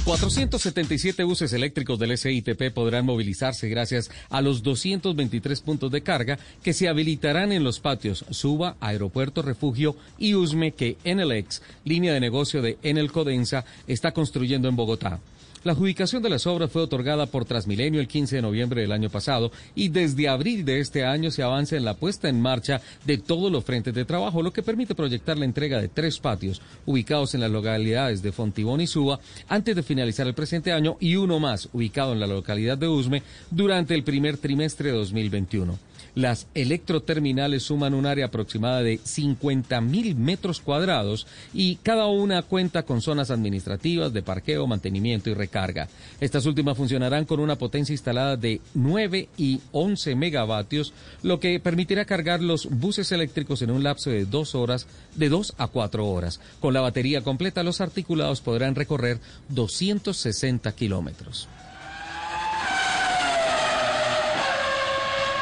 477 buses eléctricos del SITP podrán movilizarse gracias a los 223 puntos de carga que se habilitarán en los patios Suba, Aeropuerto Refugio y Usme que Enelex, línea de negocio de Enel Codensa, está construyendo en Bogotá. La adjudicación de las obras fue otorgada por Transmilenio el 15 de noviembre del año pasado y desde abril de este año se avanza en la puesta en marcha de todos los frentes de trabajo, lo que permite proyectar la entrega de tres patios ubicados en las localidades de Fontibón y Suba antes de finalizar el presente año y uno más ubicado en la localidad de Usme durante el primer trimestre de 2021. Las electroterminales suman un área aproximada de 50 mil metros cuadrados y cada una cuenta con zonas administrativas de parqueo, mantenimiento y recarga. Estas últimas funcionarán con una potencia instalada de 9 y 11 megavatios, lo que permitirá cargar los buses eléctricos en un lapso de dos horas, de dos a cuatro horas. Con la batería completa, los articulados podrán recorrer 260 kilómetros.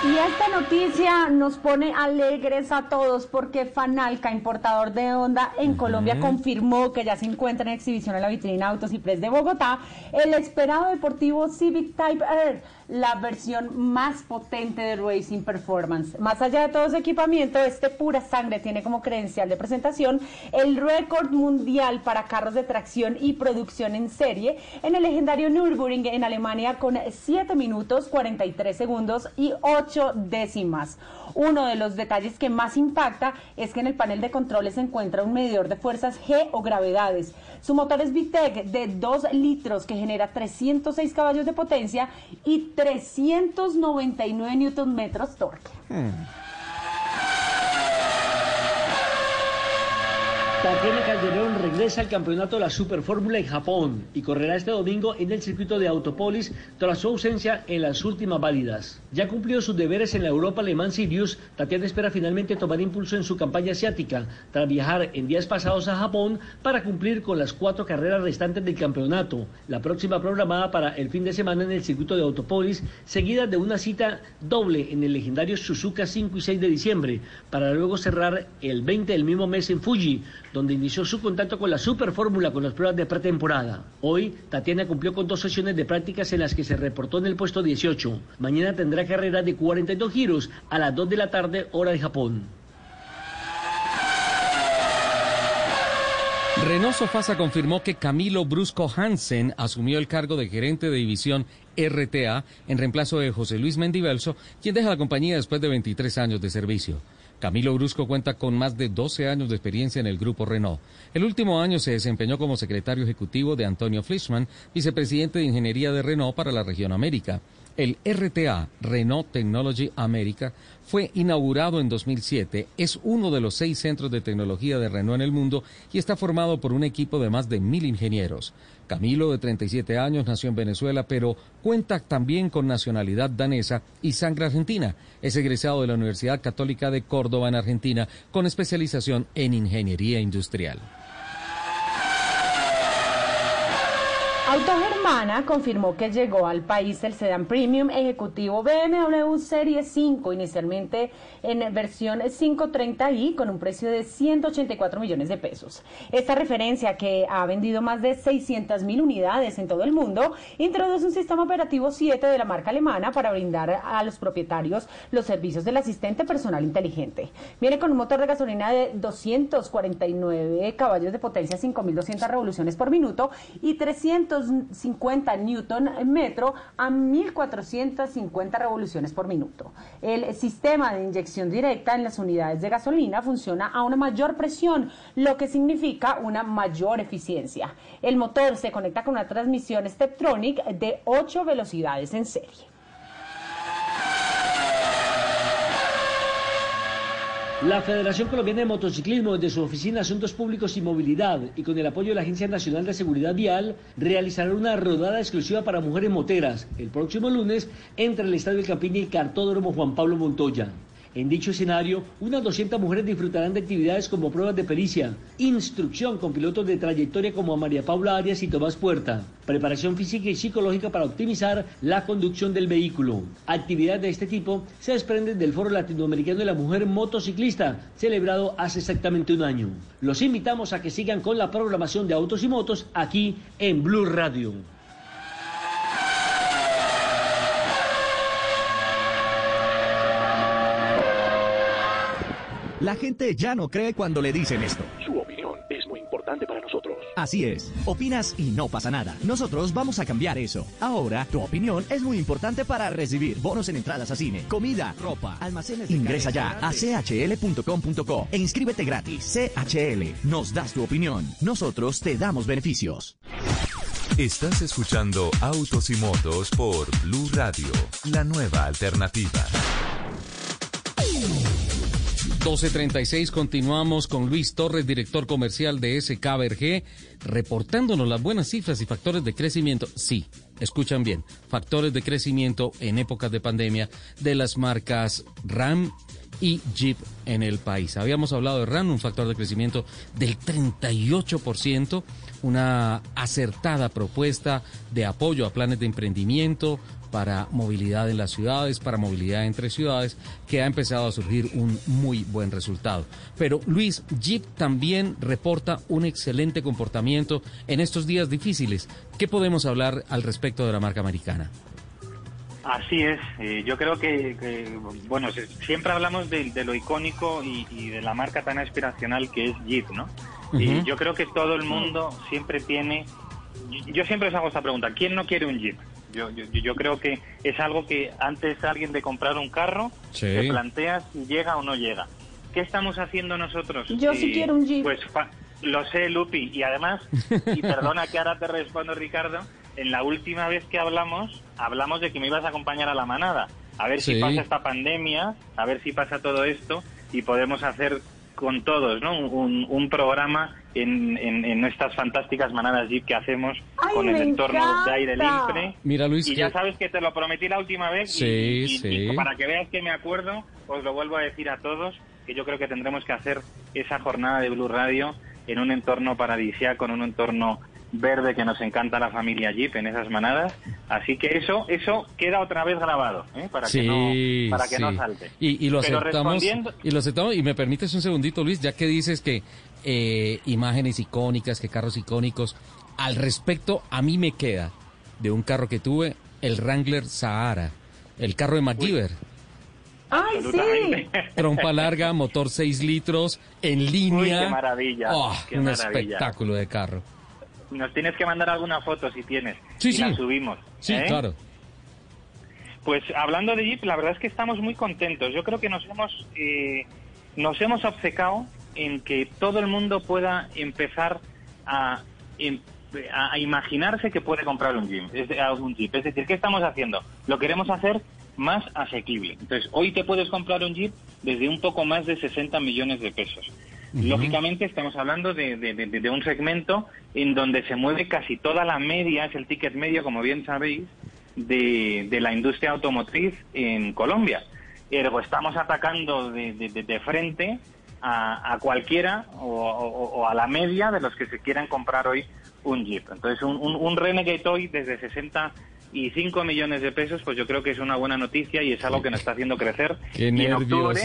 Y esta noticia nos pone alegres a todos porque Fanalca, importador de Honda en Colombia, confirmó que ya se encuentra en exhibición en la vitrina Autos y Press de Bogotá el esperado deportivo Civic Type R la versión más potente de Racing Performance. Más allá de todo su equipamiento, este pura sangre tiene como credencial de presentación el récord mundial para carros de tracción y producción en serie en el legendario Nürburgring en Alemania con 7 minutos 43 segundos y 8 décimas. Uno de los detalles que más impacta es que en el panel de controles se encuentra un medidor de fuerzas G o gravedades. Su motor es VTEC de 2 litros que genera 306 caballos de potencia y 399 newton metros torque. Hmm. Tatiana Calderón regresa al campeonato de la Super Fórmula en Japón y correrá este domingo en el circuito de Autopolis tras su ausencia en las últimas válidas. Ya cumplió sus deberes en la Europa Le Mans Sirius, Tatiana espera finalmente tomar impulso en su campaña asiática tras viajar en días pasados a Japón para cumplir con las cuatro carreras restantes del campeonato. La próxima programada para el fin de semana en el circuito de Autopolis, seguida de una cita doble en el legendario Suzuka 5 y 6 de diciembre, para luego cerrar el 20 del mismo mes en Fuji, donde inició su contacto con la Super Fórmula con las pruebas de pretemporada. Hoy, Tatiana cumplió con dos sesiones de prácticas en las que se reportó en el puesto 18. Mañana tendrá carrera de 42 giros a las 2 de la tarde, hora de Japón. Renault Sofasa confirmó que Camilo Brusco Hansen asumió el cargo de gerente de división RTA en reemplazo de José Luis Mendivelso, quien deja la compañía después de 23 años de servicio. Camilo Brusco cuenta con más de 12 años de experiencia en el grupo Renault. El último año se desempeñó como secretario ejecutivo de Antonio Fleischmann, vicepresidente de ingeniería de Renault para la región América. El RTA, Renault Technology America, fue inaugurado en 2007, es uno de los seis centros de tecnología de Renault en el mundo y está formado por un equipo de más de mil ingenieros. Camilo, de 37 años, nació en Venezuela, pero cuenta también con nacionalidad danesa y sangre argentina. Es egresado de la Universidad Católica de Córdoba en Argentina, con especialización en ingeniería industrial. Autogermana confirmó que llegó al país el sedán premium ejecutivo BMW Serie 5, inicialmente en versión 530i con un precio de 184 millones de pesos. Esta referencia, que ha vendido más de 600 mil unidades en todo el mundo, introduce un sistema operativo 7 de la marca alemana para brindar a los propietarios los servicios del asistente personal inteligente. Viene con un motor de gasolina de 249 caballos de potencia, 5.200 revoluciones por minuto y 300 50 newton metro a 1450 revoluciones por minuto. El sistema de inyección directa en las unidades de gasolina funciona a una mayor presión, lo que significa una mayor eficiencia. El motor se conecta con una transmisión Steptronic de 8 velocidades en serie. La Federación Colombiana de Motociclismo, desde su Oficina de Asuntos Públicos y Movilidad y con el apoyo de la Agencia Nacional de Seguridad Vial, realizará una rodada exclusiva para mujeres moteras el próximo lunes entre el Estadio del Campiña y Cartódromo Juan Pablo Montoya. En dicho escenario, unas 200 mujeres disfrutarán de actividades como pruebas de pericia, instrucción con pilotos de trayectoria como María Paula Arias y Tomás Puerta, preparación física y psicológica para optimizar la conducción del vehículo. Actividades de este tipo se desprenden del Foro Latinoamericano de la Mujer Motociclista, celebrado hace exactamente un año. Los invitamos a que sigan con la programación de autos y motos aquí en Blue Radio. La gente ya no cree cuando le dicen esto. Su opinión es muy importante para nosotros. Así es, opinas y no pasa nada. Nosotros vamos a cambiar eso. Ahora, tu opinión es muy importante para recibir bonos en entradas a cine, comida, ropa, almacenes. Ingresa ya a chl.com.co e inscríbete gratis. CHL, nos das tu opinión. Nosotros te damos beneficios. Estás escuchando Autos y Motos por Blue Radio, la nueva alternativa. 12.36 continuamos con Luis Torres, director comercial de SKBRG, reportándonos las buenas cifras y factores de crecimiento. Sí, escuchan bien, factores de crecimiento en épocas de pandemia de las marcas RAM y Jeep en el país. Habíamos hablado de RAM, un factor de crecimiento del 38%, una acertada propuesta de apoyo a planes de emprendimiento, para movilidad en las ciudades, para movilidad entre ciudades, que ha empezado a surgir un muy buen resultado. Pero Luis, Jeep también reporta un excelente comportamiento en estos días difíciles. ¿Qué podemos hablar al respecto de la marca americana? Así es, eh, yo creo que, bueno, siempre hablamos de, lo icónico y, de la marca tan aspiracional que es Jeep, ¿no? Y yo creo que todo el mundo siempre tiene, yo siempre os hago esta pregunta, ¿quién no quiere un Jeep? Yo, yo, yo, creo que es algo que antes alguien de comprar un carro, te planteas si llega o no llega. ¿Qué estamos haciendo nosotros? Yo sí quiero un Jeep. Pues lo sé, Lupi. Y además, y perdona que ahora te respondo, Ricardo, en la última vez que hablamos, hablamos de que me ibas a acompañar a la manada. A ver si pasa esta pandemia, a ver si pasa todo esto y podemos hacer con todos, ¿no? Un, un programa en, en, en, estas fantásticas manadas Jeep que hacemos Ay, con el entorno de aire encanta. libre. Mira, Luis, y que- ya sabes que te lo prometí la última vez y- Sí, y, y sí. para que veas que me acuerdo, os lo vuelvo a decir a todos, que yo creo que tendremos que hacer esa jornada de Blue Radio en un entorno paradisíaco, en un entorno verde que nos encanta la familia Jeep en esas manadas. Así que eso eso queda otra vez grabado, ¿eh? para que, no, para que no salte. Y, y lo Pero aceptamos. respondiendo- Y lo aceptamos. Y me permites un segundito, Luis, ya que dices que eh, imágenes icónicas, que carros icónicos. Al respecto, a mí me queda de un carro que tuve, el Wrangler Sahara, el carro de MacGyver. Ay, sí. Trompa larga, motor 6 litros, en línea. Uy, qué maravilla, Oh, qué un maravilla. espectáculo de carro. Nos tienes que mandar alguna foto si tienes. Sí, y sí. la subimos. Sí, ¿eh? claro. Pues hablando de Jeep, la verdad es que estamos muy contentos. Yo creo que nos hemos eh, nos hemos obcecado en que todo el mundo pueda empezar a, em- a- imaginarse que puede comprar un Jeep. Un Jeep. Es decir, ¿qué estamos haciendo? Lo queremos hacer más asequible. Entonces, hoy te puedes comprar un Jeep desde un poco más de 60 millones de pesos. Lógicamente estamos hablando de, de- un segmento en donde se mueve casi toda la media, es el ticket medio, como bien sabéis, de, la industria automotriz en Colombia. Ergo, estamos atacando de, frente a, a cualquiera o, a la media de los que se quieran comprar hoy un Jeep. Entonces, un, un, un Renegade hoy desde 65 millones de pesos, pues yo creo que es una buena noticia y es algo que nos está haciendo crecer. <laughs> Qué y en nervios. octubre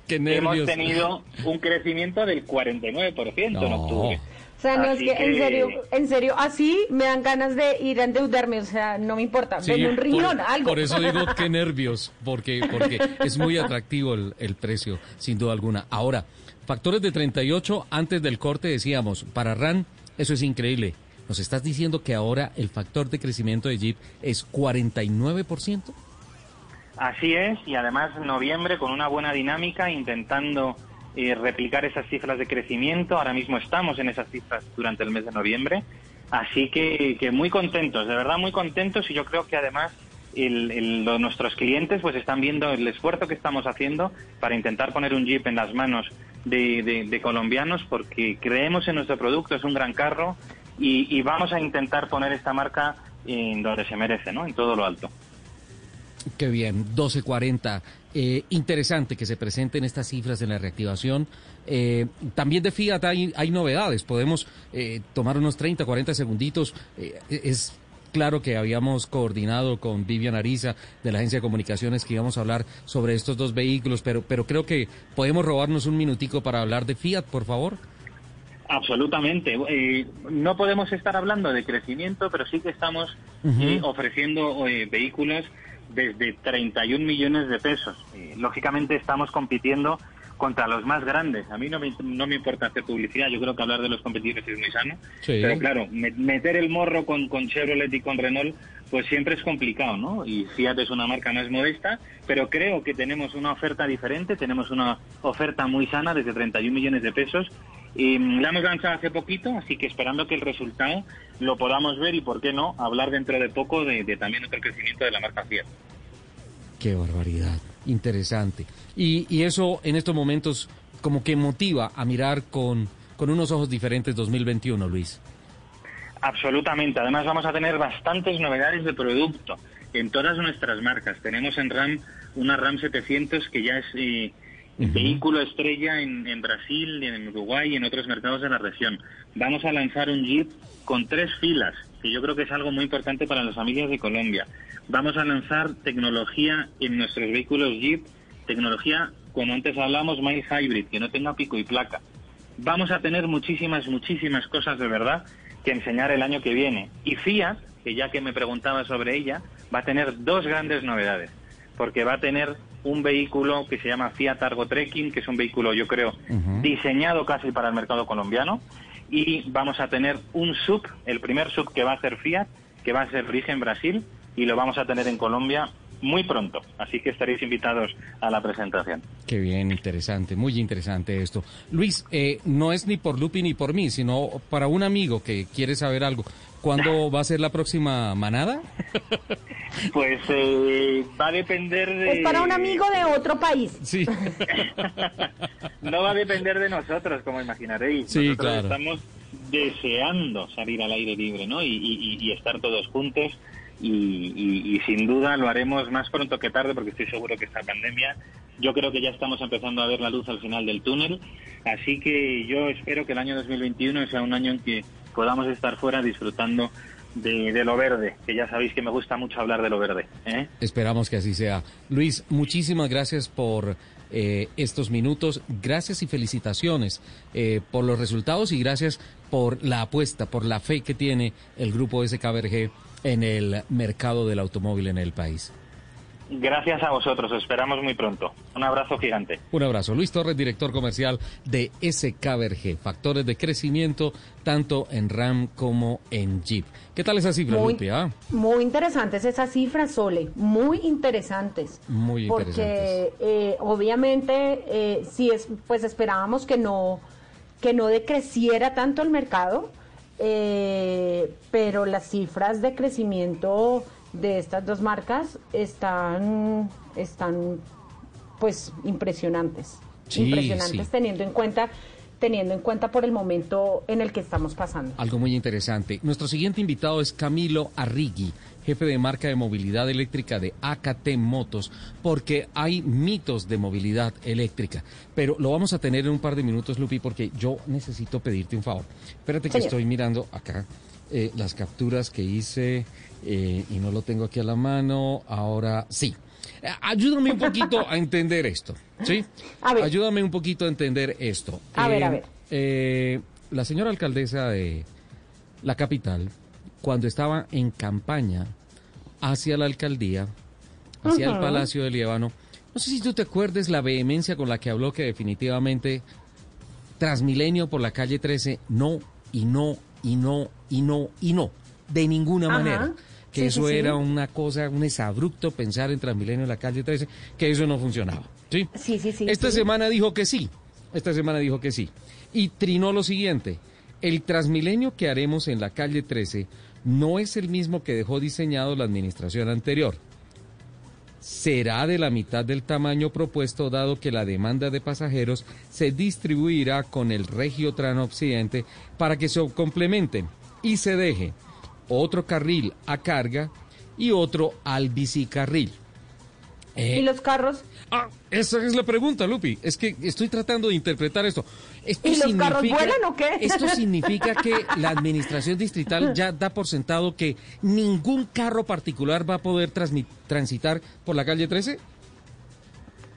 <laughs> Qué hemos nervios. tenido un crecimiento del 49% en No. octubre. O sea, no es que, en serio, en serio, así me dan ganas de ir a endeudarme, o sea, no me importa, Sí, un riñón, por, algo. por eso digo <laughs> qué nervios, porque, porque es muy atractivo el, el precio, sin duda alguna. Ahora, factores de 38 antes del corte decíamos, para RAN eso es increíble. ¿Nos estás diciendo que ahora el factor de crecimiento de Jeep es 49%? Así es, y además noviembre con una buena dinámica intentando eh, replicar esas cifras de crecimiento. Ahora mismo estamos en esas cifras durante el mes de noviembre. Así que, que muy contentos, de verdad muy contentos y yo creo que además el- el- lo- nuestros clientes pues están viendo el esfuerzo que estamos haciendo para intentar poner un Jeep en las manos de- de colombianos porque creemos en nuestro producto, es un gran carro y, y vamos a intentar poner esta marca en donde se merece, ¿no? En todo lo alto. Qué bien, 1240. Eh, interesante que se presenten estas cifras en la reactivación. Eh, también de Fiat hay, hay novedades. Podemos eh, tomar unos 30, 40 segunditos. Eh, es claro que habíamos coordinado con Vivian Ariza de la Agencia de Comunicaciones que íbamos a hablar sobre estos dos vehículos, pero, pero creo que podemos robarnos un minutico para hablar de Fiat, por favor. Absolutamente. Eh, no podemos estar hablando de crecimiento, pero sí que estamos eh, ofreciendo eh, vehículos desde 31 millones de pesos. Eh, lógicamente estamos compitiendo contra los más grandes. A mí no me, no me importa hacer publicidad, yo creo que hablar de los competidores es muy sano. Sí. Pero claro, me- meter el morro con, con Chevrolet y con Renault, pues siempre es complicado, ¿no? Y Fiat es una marca más modesta, pero creo que tenemos una oferta diferente, tenemos una oferta muy sana desde 31 millones de pesos. Y la hemos lanzado hace poquito, así que esperando que el resultado lo podamos ver y, ¿por qué no?, hablar dentro de poco de, de también otro crecimiento de la marca Fiat. Qué barbaridad, interesante. Y, y eso en estos momentos como que motiva a mirar con, con unos ojos diferentes 2021, Luis. Absolutamente. Además vamos a tener bastantes novedades de producto en todas nuestras marcas. Tenemos en RAM una RAM 700 que ya es eh, vehículo estrella en, en Brasil, en Uruguay y en otros mercados de la región. Vamos a lanzar un Jeep con tres filas, que yo creo que es algo muy importante para las familias de Colombia. Vamos a lanzar tecnología en nuestros vehículos Jeep, tecnología, como antes hablamos, mild hybrid, que no tenga pico y placa. Vamos a tener muchísimas, muchísimas cosas de verdad que enseñar el año que viene. Y Fiat, que ya que me preguntaba sobre ella, va a tener dos grandes novedades. Porque va a tener un vehículo que se llama Fiat Argo Trekking, que es un vehículo, yo creo, diseñado casi para el mercado colombiano. Y vamos a tener un sub, el primer sub que va a ser Fiat, que va a ser origen Brasil, y lo vamos a tener en Colombia muy pronto. Así que estaréis invitados a la presentación. Qué bien, interesante, muy interesante esto. Luis, eh, no es ni por Lupi ni por mí, sino para un amigo que quiere saber algo. ¿Cuándo va a ser la próxima manada? Pues eh, va a depender de... Es para un amigo de otro país. Sí. <laughs> no va a depender de nosotros, como imaginaréis. Sí, nosotros claro. estamos deseando salir al aire libre, ¿no? Y, y- y estar todos juntos. Y, y- y sin duda lo haremos más pronto que tarde, porque estoy seguro que esta pandemia, yo creo que ya estamos empezando a ver la luz al final del túnel. Así que yo espero que el año 2021 sea un año en que podamos estar fuera disfrutando de, de lo verde, que ya sabéis que me gusta mucho hablar de lo verde. ¿eh? Esperamos que así sea. Luis, muchísimas gracias por eh, estos minutos. Gracias y felicitaciones eh, por los resultados y gracias por la apuesta, por la fe que tiene el grupo SKBRG en el mercado del automóvil en el país. Gracias a vosotros, os esperamos muy pronto. Un abrazo gigante. Un abrazo. Luis Torres, director comercial de SKBRG, factores de crecimiento tanto en RAM como en Jeep. ¿Qué tal esa cifra, Muy- Lupi? Ah, Muy interesantes esas cifras, Sole, muy interesantes. muy interesantes. Porque eh, obviamente eh, sí es, pues esperábamos que no, que no decreciera tanto el mercado, eh, pero las cifras de crecimiento de estas dos marcas están, están pues impresionantes. Sí, impresionantes sí. teniendo en cuenta teniendo en cuenta por el momento en el que estamos pasando. Algo muy interesante. Nuestro siguiente invitado es Camilo Arrigui, jefe de marca de movilidad eléctrica de AKT Motos, porque hay mitos de movilidad eléctrica. Pero lo vamos a tener en un par de minutos, Lupi, porque yo necesito pedirte un favor. Espérate que Señor. estoy mirando acá eh, las capturas que hice eh, y no lo tengo aquí a la mano. Ahora sí. Eh, Ayúdame un poquito a entender esto, ¿sí? A ver. Ayúdame un poquito a entender esto. A ver, a Eh, ver. eh, la señora alcaldesa de la capital, cuando estaba en campaña hacia la alcaldía, hacia el. Palacio de Líbano, no sé si tú te acuerdes la vehemencia con la que habló que definitivamente Transmilenio por la calle 13, no, y no, y no, y no, y no, de ninguna Ajá. manera. Que Sí, eso sí, sí. era una cosa, un exabrupto pensar en Transmilenio en la calle 13, que eso no funcionaba. ¿sí? Sí, sí, sí. Esta semana dijo que sí. Esta semana dijo que sí. Y trinó lo siguiente. El Transmilenio que haremos en la calle 13 no es el mismo que dejó diseñado la administración anterior. Será de la mitad del tamaño propuesto dado que la demanda de pasajeros se distribuirá con el Regio Occidente para que se complementen y se deje otro carril a carga y otro al bicicarril. Eh, ¿Y los carros? Ah, esa es la pregunta, Lupi. Es que estoy tratando de interpretar esto. esto ¿Y los carros vuelan o qué? Esto <laughs> significa que la administración distrital ya da por sentado que ningún carro particular va a poder transitar por la calle 13.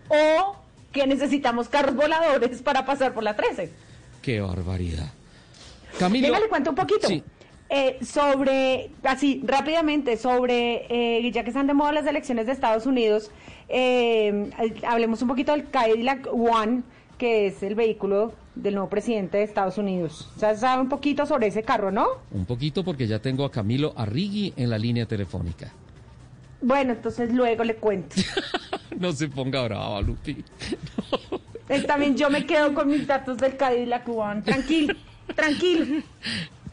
O que necesitamos carros voladores para pasar por la 13. Qué barbaridad. Camilo. Venga, le cuento un poquito. Sí. Eh, sobre, así rápidamente, sobre, eh, ya que están de moda las elecciones de Estados Unidos, eh, hablemos un poquito del Cadillac One, que es el vehículo del nuevo presidente de Estados Unidos. O sea, sabe un poquito sobre ese carro, ¿no? Un poquito porque ya tengo a Camilo Arrigui en la línea telefónica. Bueno, entonces luego le cuento. <laughs> No se ponga brava, Lupi. Eh, También yo me quedo con mis datos del Cadillac One. Tranquilo, <laughs> tranquilo.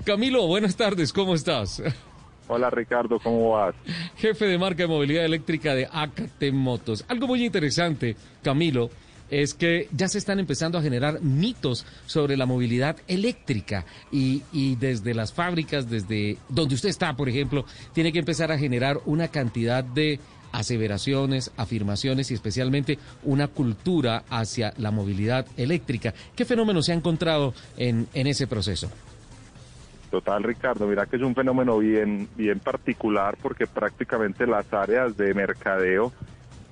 Camilo, buenas tardes, ¿cómo estás? Hola Ricardo, ¿cómo vas? jefe de marca de movilidad eléctrica de AKT Motos. Algo muy interesante, Camilo, es que ya se están empezando a generar mitos sobre la movilidad eléctrica y, y desde las fábricas, desde donde usted está, por ejemplo, tiene que empezar a generar una cantidad de aseveraciones, afirmaciones y especialmente una cultura hacia la movilidad eléctrica. ¿Qué fenómeno se ha encontrado en, en ese proceso? Total Ricardo, mira que es un fenómeno bien, bien particular porque prácticamente las áreas de mercadeo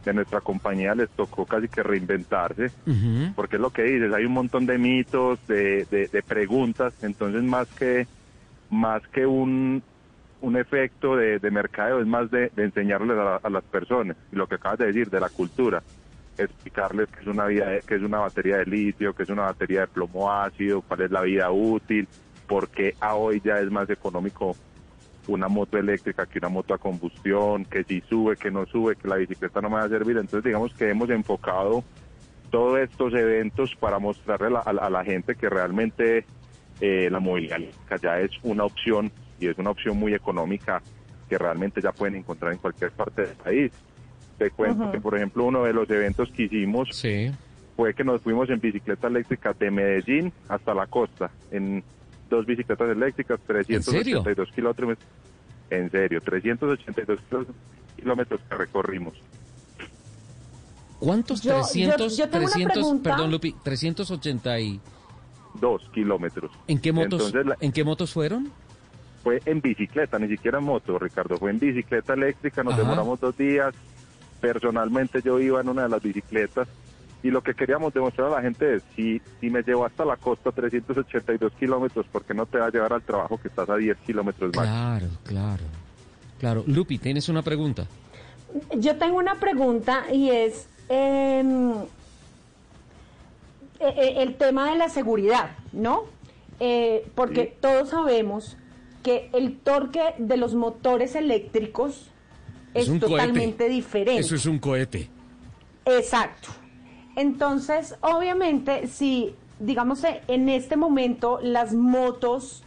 de nuestra compañía les tocó casi que reinventarse, porque es lo que dices, hay un montón de mitos, de, de- de preguntas, entonces más que, más que un, un efecto de, de mercadeo, es más de, de enseñarles a, a las personas, y lo que acabas de decir, de la cultura, explicarles qué es una vida, qué es una batería de litio, qué es una batería de plomo ácido, cuál es la vida útil, porque a hoy ya es más económico una moto eléctrica que una moto a combustión, que si sube, que no sube, que la bicicleta no me va a servir. Entonces digamos que hemos enfocado todos estos eventos para mostrarle a la, a la- a la gente que realmente eh, la movilidad eléctrica ya es una opción y es una opción muy económica que realmente ya pueden encontrar en cualquier parte del país. Te cuento que, por ejemplo, uno de los eventos que hicimos fue que nos fuimos en bicicleta eléctrica de Medellín hasta la costa, en dos bicicletas eléctricas, 382 kilómetros. En serio, 382 kilómetros que recorrimos. ¿Cuántos? Yo- yo- 300, yo una 300, pregunta. perdón Lupi, 380 y... Dos kilómetros. ¿En qué motos, Entonces, la- ¿en qué motos fueron? fue en bicicleta, ni siquiera en moto, Ricardo, fue en bicicleta eléctrica, nos Ajá. demoramos dos días. Personalmente yo iba en una de las bicicletas y lo que queríamos demostrar a la gente es, si, si me llevo hasta la costa 382 kilómetros, ¿por qué no te va a llevar al trabajo que estás a 10 kilómetros más? Claro, claro. Claro. Lupi, ¿tienes una pregunta? Yo tengo una pregunta y es em, e- e- el tema de la seguridad, ¿no? Eh, porque todos sabemos que el torque de los motores eléctricos es, un cohete. totalmente diferente. Eso es un cohete. Exacto. Entonces, obviamente, si, digamos, eh, en este momento las motos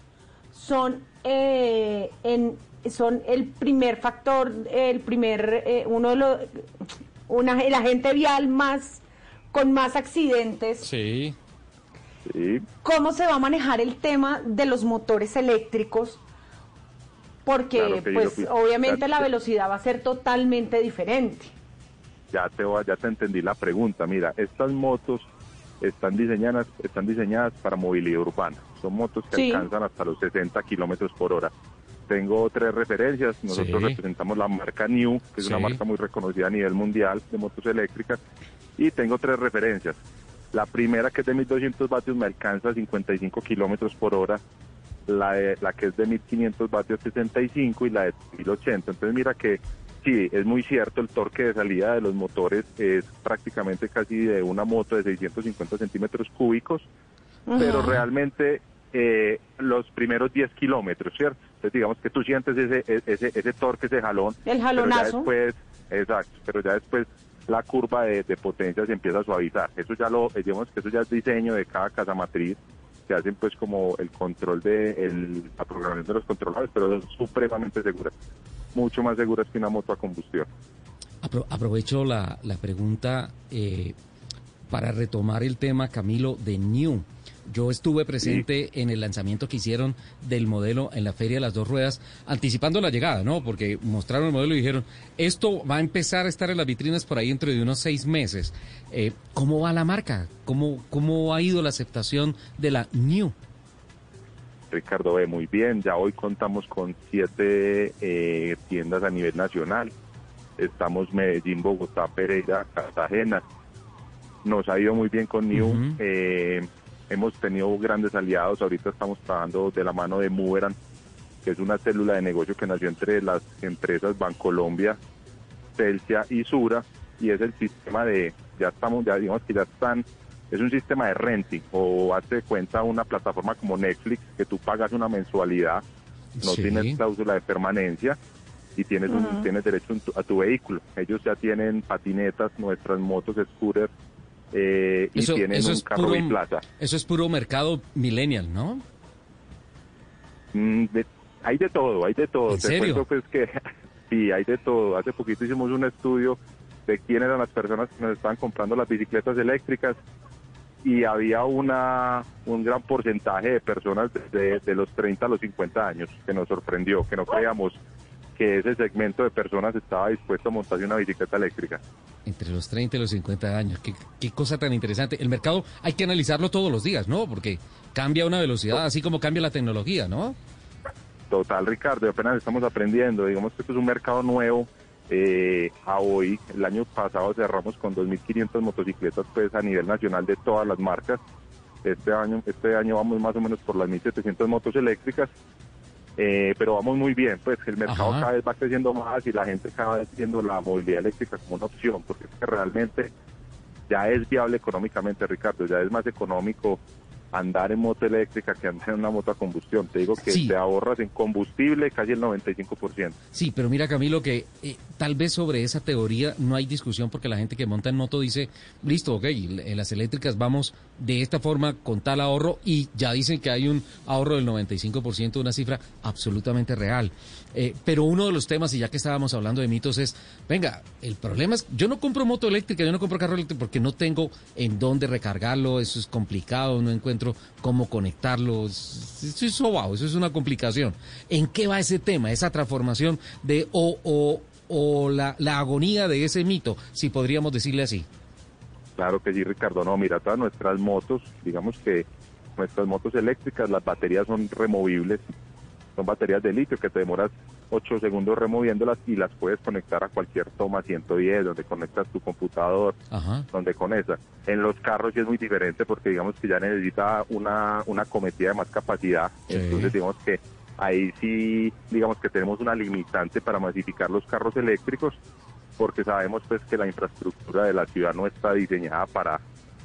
son, eh, en, son el primer factor, el primer, eh, uno de los, una, el agente vial más, con más accidentes. Sí. Sí. ¿Cómo se va a manejar el tema de los motores eléctricos? Porque, Claro, pues, Pi- obviamente la velocidad va a ser totalmente diferente. Ya te, ya te entendí la pregunta. Mira, estas motos están diseñadas, están diseñadas para movilidad urbana. Son motos que Sí. alcanzan hasta los 60 kilómetros por hora. Tengo tres referencias. Nosotros Sí. representamos la marca New, que es una Sí. marca muy reconocida a nivel mundial de motos eléctricas. Y tengo tres referencias. La primera, que es de 1200 vatios, me alcanza a 55 kilómetros por hora. La, de- la que es de 1500 vatios, 65 y la de 1080. Entonces, mira que sí, es muy cierto, el torque de salida de los motores es prácticamente casi de una moto de 650 centímetros cúbicos, pero realmente eh, los primeros 10 kilómetros, ¿cierto? Entonces, digamos que tú sientes ese, ese, ese torque, ese jalón. El pero ya jalonazo. después, exacto, pero ya después la curva de, de potencia se empieza a suavizar. Eso ya lo, eh, digamos que eso ya es diseño de cada casa matriz, que hacen pues como el control de el, la programación de los controladores, pero son supremamente seguras, mucho más seguras que una moto a combustión. Apro- aprovecho la, la pregunta eh, para retomar el tema, Camilo, de New. Yo estuve presente en el lanzamiento que hicieron del modelo en la Feria de las Dos Ruedas, anticipando la llegada, ¿no? Porque mostraron el modelo y dijeron, esto va a empezar a estar en las vitrinas por ahí dentro de unos seis meses. Eh, ¿Cómo va la marca? ¿Cómo, ¿Cómo ha ido la aceptación de la New? Ricardo ve muy bien, ya hoy contamos con siete eh, tiendas a nivel nacional. Estamos Medellín, Bogotá, Pereira, Cartagena. Nos ha ido muy bien con New. Eh, hemos tenido grandes aliados. Ahorita estamos trabajando de la mano de Moveran, que es una célula de negocio que nació entre las empresas Bancolombia, Celsia y Sura. Y es el sistema de, ya estamos, ya digamos que ya están es un sistema de renting o hazte de cuenta una plataforma como Netflix que tú pagas una mensualidad, no Sí. tienes cláusula de permanencia y tienes un- tienes derecho a tu vehículo. Ellos ya tienen patinetas, nuestras motos, scooters eh, y tienen un carro puro, biplaza. eso es puro mercado millennial, ¿no? Mm, de- hay de todo, hay de todo. ¿En Te serio? pues que <laughs> sí, hay de todo. Hace poquito hicimos un estudio de quién eran las personas que nos estaban comprando las bicicletas eléctricas y había una un gran porcentaje de personas de, de los 30 a los 50 años que nos sorprendió, que no creíamos que ese segmento de personas estaba dispuesto a montarse una bicicleta eléctrica. Entre los 30 y los 50 años. Qué, qué cosa tan interesante. El mercado hay que analizarlo todos los días, ¿no? Porque cambia una velocidad, así como cambia la tecnología, ¿no? Total, Ricardo, apenas estamos aprendiendo. Digamos que esto es un mercado nuevo. Eh, a hoy, el año pasado cerramos con 2.500 motocicletas pues a nivel nacional de todas las marcas. Este año, este año vamos más o menos por las 1.700 motos eléctricas, eh, pero vamos muy bien. Pues el mercado Ajá. cada vez va creciendo más y la gente cada vez viendo la movilidad eléctrica como una opción, porque es que realmente ya es viable económicamente, Ricardo. Ya es más económico andar en moto eléctrica que andar en una moto a combustión. Te digo que Sí. te ahorras en combustible casi el 95%. Sí, pero mira Camilo que eh, tal vez sobre esa teoría no hay discusión porque la gente que monta en moto dice, listo, ok, en las eléctricas vamos de esta forma con tal ahorro y ya dicen que hay un ahorro del 95%, una cifra absolutamente real. Eh, pero uno de los temas, y ya que estábamos hablando de mitos, es, venga, el problema es, yo no compro moto eléctrica, yo no compro carro eléctrico porque no tengo en dónde recargarlo, eso es complicado, no encuentro cómo conectarlo, es- eso es sobao, eso es una complicación. ¿En qué va ese tema, esa transformación de, o, o, o la, la agonía de ese mito, si podríamos decirle así? Claro que sí, Ricardo. No, mira, todas nuestras motos, digamos que nuestras motos eléctricas, las baterías son removibles. Son baterías de litio que te demoras 8 segundos removiéndolas y las puedes conectar a cualquier toma 110, donde conectas tu computador, Ajá. donde con esa. En los carros sí es muy diferente porque digamos que ya necesita una, una cometida de más capacidad. Sí. Entonces digamos que ahí sí, digamos que tenemos una limitante para masificar los carros eléctricos porque sabemos pues que la infraestructura de la ciudad no está diseñada para,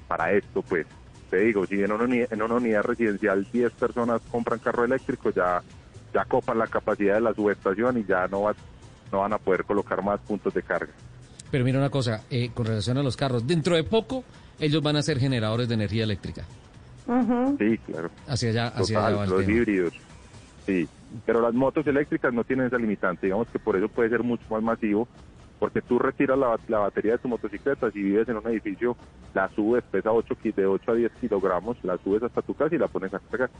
para esto, pues. Te digo, si en una, uni- en una unidad residencial 10 personas compran carro eléctrico, ya, ya copan la capacidad de la subestación y ya no, va- no van a poder colocar más puntos de carga. Pero mira una cosa, eh, con relación a los carros, dentro de poco ellos van a ser generadores de energía eléctrica. Sí, claro. Hacia allá, hacia Total, allá va el los tema. híbridos. Sí, pero las motos eléctricas no tienen esa limitante. Digamos que por eso puede ser mucho más masivo, porque tú retiras la, la batería de tu motocicleta, si vives en un edificio, la subes, pesa 8, ki- de 8 a 10 kilogramos, la subes hasta tu casa y la pones a cargar.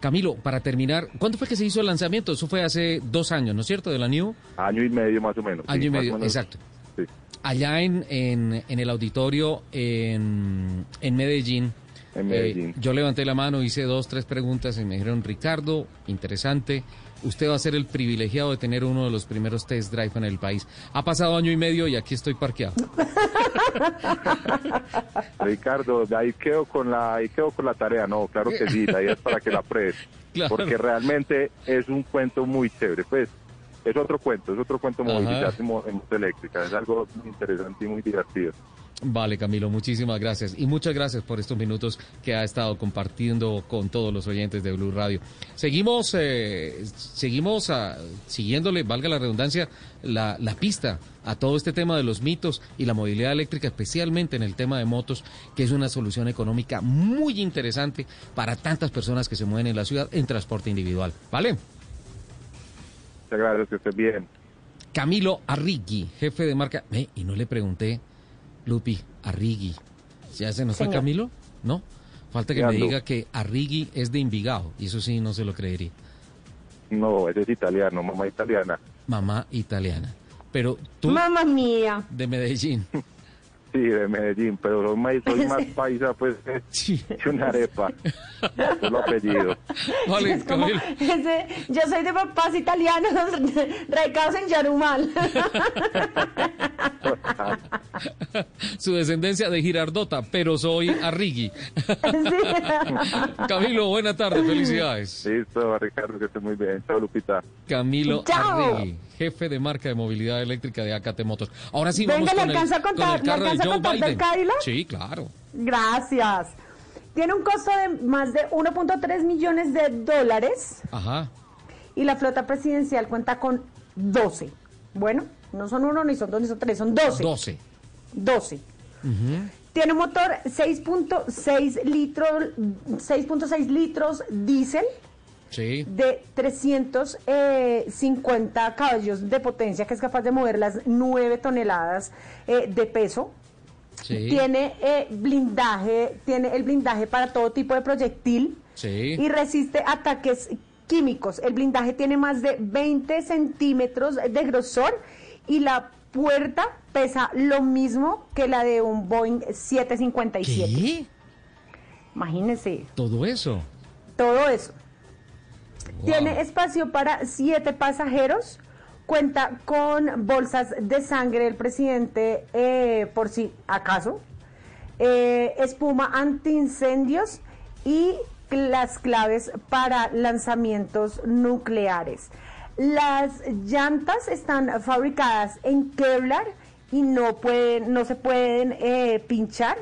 Camilo, para terminar, ¿cuándo fue que se hizo el lanzamiento? Eso fue hace dos años, ¿no es cierto? De la New. Año y medio más o menos. Año sí, y medio, menos. exacto. Sí. Allá en, en, en el auditorio en, en Medellín, En eh, Medellín. yo levanté la mano, hice dos, tres preguntas y me dijeron, Ricardo, interesante, usted va a ser el privilegiado de tener uno de los primeros test drive en el país. Ha pasado año y medio y aquí estoy parqueado. <laughs> Ricardo, de ahí quedo con la, ahí quedo con la tarea, no, claro que sí, la idea es para que la pruebes, <laughs> Claro. porque realmente es un cuento muy chévere, pues es otro cuento, es otro cuento Ajá. movilizarse en mo- en moto eléctrica, es algo muy interesante y muy divertido. Vale, Camilo, muchísimas gracias. Y muchas gracias por estos minutos que ha estado compartiendo con todos los oyentes de Blue Radio. Seguimos, eh, seguimos ah, siguiéndole, valga la redundancia, la, la pista a todo este tema de los mitos y la movilidad eléctrica, especialmente en el tema de motos, que es una solución económica muy interesante para tantas personas que se mueven en la ciudad en transporte individual. ¿Vale? Muchas gracias, que estés bien. Camilo Arrigui, jefe de marca. Eh, y no le pregunté, Lupi, Arrigui. ¿Ya se nos fue Señor. Camilo? ¿No? Falta que me diga que Arrigui es de Envigado, y eso sí no se lo creería. No, ese es italiano, mamá italiana. Mamá italiana. Pero tú, Mamma mía. de Medellín. <laughs> Sí, de Medellín, pero soy más, soy más <laughs> paisa pues que una arepa. Solo apellido. Vale, Es como Camilo. ese- yo soy de papás italianos <laughs> radicados en Yarumal. <laughs> Su descendencia de Girardota, pero soy Arrigui. Camilo, buena tarde, felicidades. Listo, Ricardo, que estés muy bien. Chao, Lupita. Camilo Chao. Arrigui, jefe de marca de movilidad eléctrica de AKT Motos. Ahora sí Venga, vamos ¿le con el, alcanza a con contar- el le carro de alcanza a Joe contar del Biden. Sí, claro. Gracias. Tiene un costo de más de 1.3 millones de dólares Ajá. y la flota presidencial cuenta con 12. Bueno, no son uno, ni son dos, ni son tres, son 12. 12. 12. Tiene un motor 6.6 litros, 6.6 litros diésel Sí. de 350 caballos de potencia que es capaz de mover las 9 toneladas eh, de peso. Sí. Tiene eh, blindaje, tiene el blindaje para todo tipo de proyectil Sí. y resiste ataques químicos. El blindaje tiene más de 20 centímetros de grosor y la puerta pesa lo mismo que la de un Boeing 757. ¿Qué? Imagínense Todo eso. todo eso. Wow. Tiene espacio para siete pasajeros. Cuenta con bolsas de sangre del presidente eh, por si acaso. eh, espuma antiincendios y las claves para lanzamientos nucleares. Las llantas están fabricadas en Kevlar y no pueden, no se pueden eh, pinchar.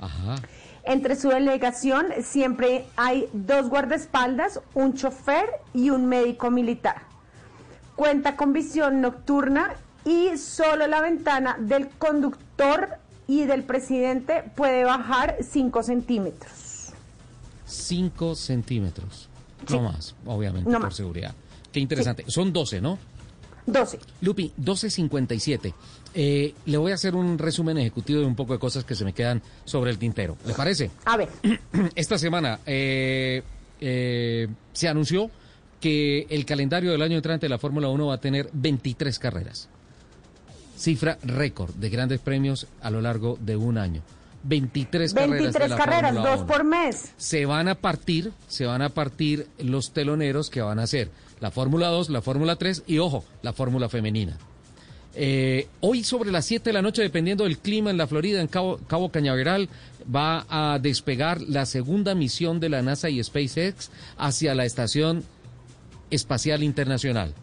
Ajá. Entre su delegación siempre hay dos guardaespaldas, un chofer y un médico militar. Cuenta con visión nocturna y solo la ventana del conductor y del presidente puede bajar 5 centímetros. 5 centímetros. No más, obviamente, por seguridad. Qué interesante. Son 12, ¿no? 12. Lupi, 12.57. Eh, le voy a hacer un resumen ejecutivo de un poco de cosas que se me quedan sobre el tintero. ¿Le parece? A ver. <clears throat> Esta semana eh, eh, se anunció que el calendario del año entrante de la Fórmula 1 va a tener 23 carreras. Cifra récord de grandes premios a lo largo de un año. 23, 23 carreras. carreras, dos por mes. Se van a partir, se van a partir los teloneros que van a ser la Fórmula 2, la Fórmula 3 y, ojo, la Fórmula femenina. Eh, hoy sobre las 7 de la noche, dependiendo del clima en la Florida, en Cabo, Cabo, Cañaveral, va a despegar la segunda misión de la NASA y SpaceX hacia la Estación Espacial Internacional.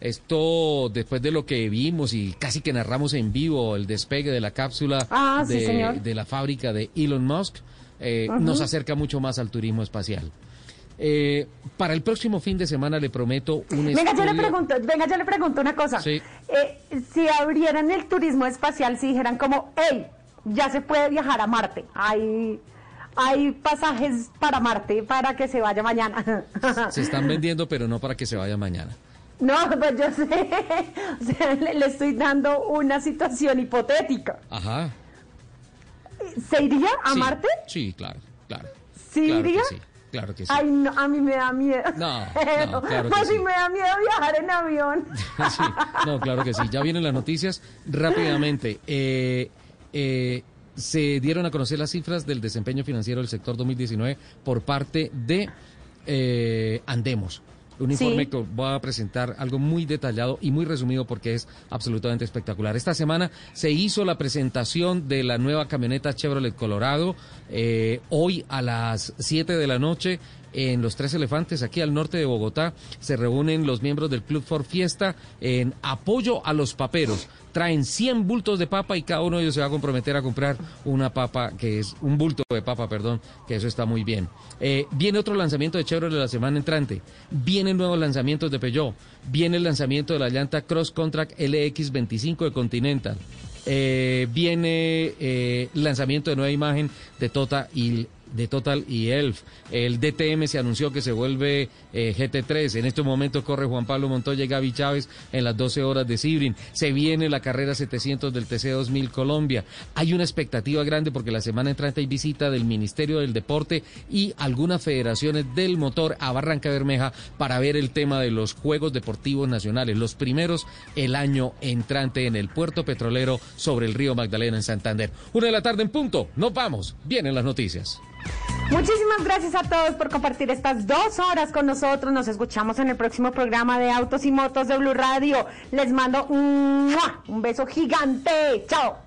Esto después de lo que vimos y casi que narramos en vivo el despegue de la cápsula ah, de, de, la fábrica de Elon Musk, eh, nos acerca mucho más al turismo espacial. Eh, para el próximo fin de semana le prometo un venga, yo le pregunto, venga, yo le pregunto una cosa. Sí. Eh, si abrieran el turismo espacial, si dijeran como, hey, ya se puede viajar a Marte, hay, hay pasajes para Marte para que se vaya mañana. Se están <laughs> vendiendo, pero no para que se vaya mañana. No, pues yo sé, <laughs> o sea, le, le, estoy dando una situación hipotética. Ajá. ¿Se iría a sí, Marte? Sí, claro, claro. ¿Sí claro iría? Sí, claro que sí. Ay, no, a mí me da miedo. No, no <laughs> claro pues que sí. sí. me da miedo viajar en avión. <laughs> sí, no, claro que sí. Ya vienen las noticias rápidamente. Eh, eh, se dieron a conocer las cifras del desempeño financiero del sector 2019 por parte de eh, Andemos. Un informe Sí. que voy a presentar algo muy detallado y muy resumido porque es absolutamente espectacular. Esta semana se hizo la presentación de la nueva camioneta Chevrolet Colorado. eh, hoy a las 7 de la noche en Los Tres Elefantes, aquí al norte de Bogotá, se reúnen los miembros del Club For Fiesta en apoyo a los paperos. Traen 100 bultos de papa y cada uno de ellos se va a comprometer a comprar una papa, que es un bulto de papa, perdón, que eso está muy bien. Eh, viene otro lanzamiento de Chevrolet la semana entrante. Vienen nuevos lanzamientos de Peugeot. Viene el lanzamiento de la llanta Cross Contract LX25 de Continental. Eh, viene eh, lanzamiento de nueva imagen de Tota y de Total y Elf. El DTM se anunció que se vuelve eh, GT3. En este momento corre Juan Pablo Montoya y Gaby Chávez en las 12 horas de Sibrin. Se viene la carrera 700 del TC 2000 Colombia. Hay una expectativa grande porque la semana entrante hay visita del Ministerio del Deporte y algunas federaciones del motor a Barranca Bermeja para ver el tema de los Juegos Deportivos Nacionales. Los primeros el año entrante en el puerto petrolero sobre el río Magdalena en Santander. Una de la tarde en punto. Nos vamos. Vienen las noticias. Muchísimas gracias a todos por compartir estas dos horas con nosotros. Nos escuchamos en el próximo programa de Autos y Motos de Blue Radio. Les mando un beso gigante. Chao.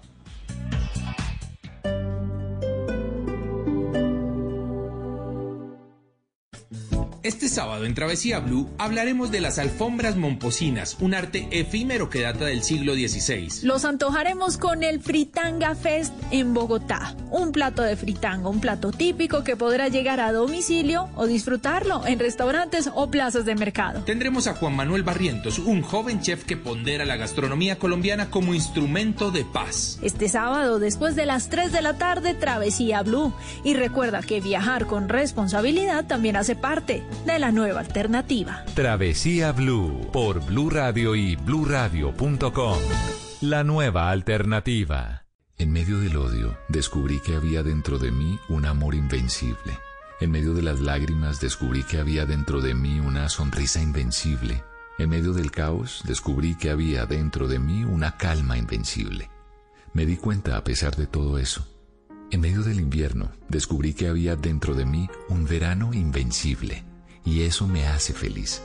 Este sábado en Travesía Blue hablaremos de las alfombras momposinas, un arte efímero que data del siglo XVI. Los antojaremos con el Fritanga Fest en Bogotá. Un plato de fritanga, un plato típico que podrá llegar a domicilio o disfrutarlo en restaurantes o plazas de mercado. Tendremos a Juan Manuel Barrientos, un joven chef que pondera la gastronomía colombiana como instrumento de paz. Este sábado, después de las 3 de la tarde, Travesía Blue. Y recuerda que viajar con responsabilidad también hace parte de la nueva alternativa. Travesía Blue por Blue Radio y bluradio.com. La nueva alternativa. En medio del odio, descubrí que había dentro de mí un amor invencible. En medio de las lágrimas, descubrí que había dentro de mí una sonrisa invencible. En medio del caos, descubrí que había dentro de mí una calma invencible. Me di cuenta a pesar de todo eso. En medio del invierno, descubrí que había dentro de mí un verano invencible. Y eso me hace feliz.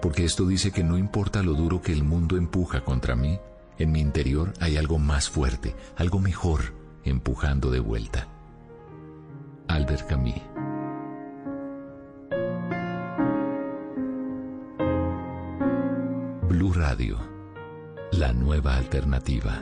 Porque esto dice que no importa lo duro que el mundo empuja contra mí, en mi interior hay algo más fuerte, algo mejor, empujando de vuelta. Albert Camus. Blue Radio, la nueva alternativa.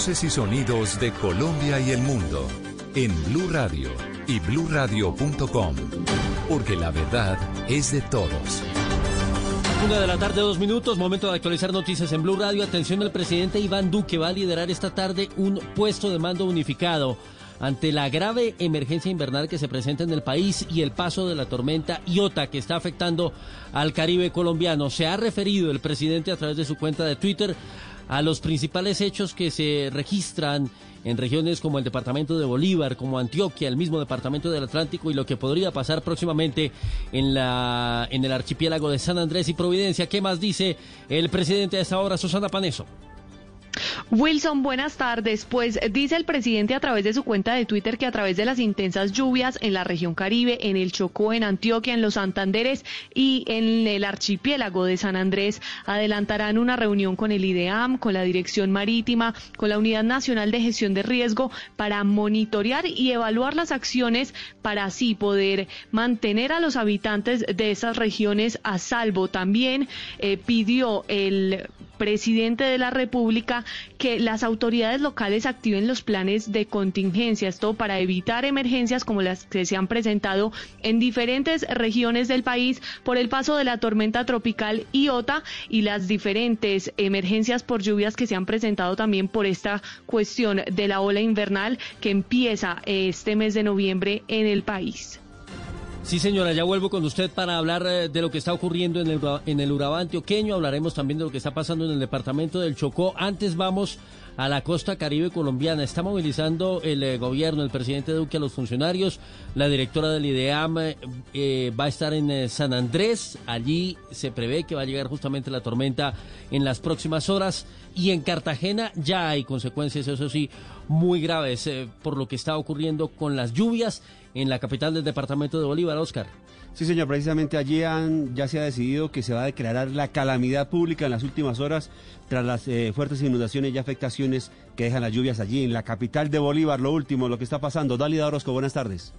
Voces y sonidos de Colombia y el mundo en Blue Radio y bluradio.com, porque la verdad es de todos. Una de la tarde, dos minutos, momento de actualizar noticias en Blue Radio. Atención, el presidente Iván Duque va a liderar esta tarde un puesto de mando unificado ante la grave emergencia invernal que se presenta en el país y el paso de la tormenta Iota que está afectando al Caribe colombiano. Se ha referido el presidente a través de su cuenta de Twitter a los principales hechos que se registran en regiones como el departamento de Bolívar, como Antioquia, el mismo departamento del Atlántico y lo que podría pasar próximamente en, la, en el archipiélago de San Andrés y Providencia. ¿Qué más dice el presidente a esta hora, Susana Paneso? Wilson, buenas tardes. Pues dice el presidente a través de su cuenta de Twitter que a través de las intensas lluvias en la región Caribe, en el Chocó, en Antioquia, en los Santanderes y en el archipiélago de San Andrés, adelantarán una reunión con el IDEAM, con la Dirección Marítima, con la Unidad Nacional de Gestión de Riesgo para monitorear y evaluar las acciones para así poder mantener a los habitantes de esas regiones a salvo. También eh, pidió el presidente de la República que las autoridades locales activen los planes de contingencia, esto para evitar emergencias como las que se han presentado en diferentes regiones del país por el paso de la tormenta tropical Iota y las diferentes emergencias por lluvias que se han presentado también por esta cuestión de la ola invernal que empieza este mes de noviembre en el país. Sí, señora, ya vuelvo con usted para hablar eh, de lo que está ocurriendo en el, en el Urabá antioqueño. Hablaremos también de lo que está pasando en el departamento del Chocó. Antes vamos a la costa caribe colombiana. Está movilizando el eh, gobierno, el presidente Duque a los funcionarios. La directora del IDEAM eh, va a estar en San Andrés. Allí se prevé que va a llegar justamente la tormenta en las próximas horas. Y en Cartagena ya hay consecuencias, eso sí, muy graves por lo que está ocurriendo con las lluvias en la capital del departamento de Bolívar, Oscar. Sí, señor, precisamente allí ya se ha decidido que se va a declarar la calamidad pública en las últimas horas tras las eh, fuertes inundaciones y afectaciones que dejan las lluvias allí en la capital de Bolívar. Lo último, lo que está pasando. Dálida Orozco, buenas tardes.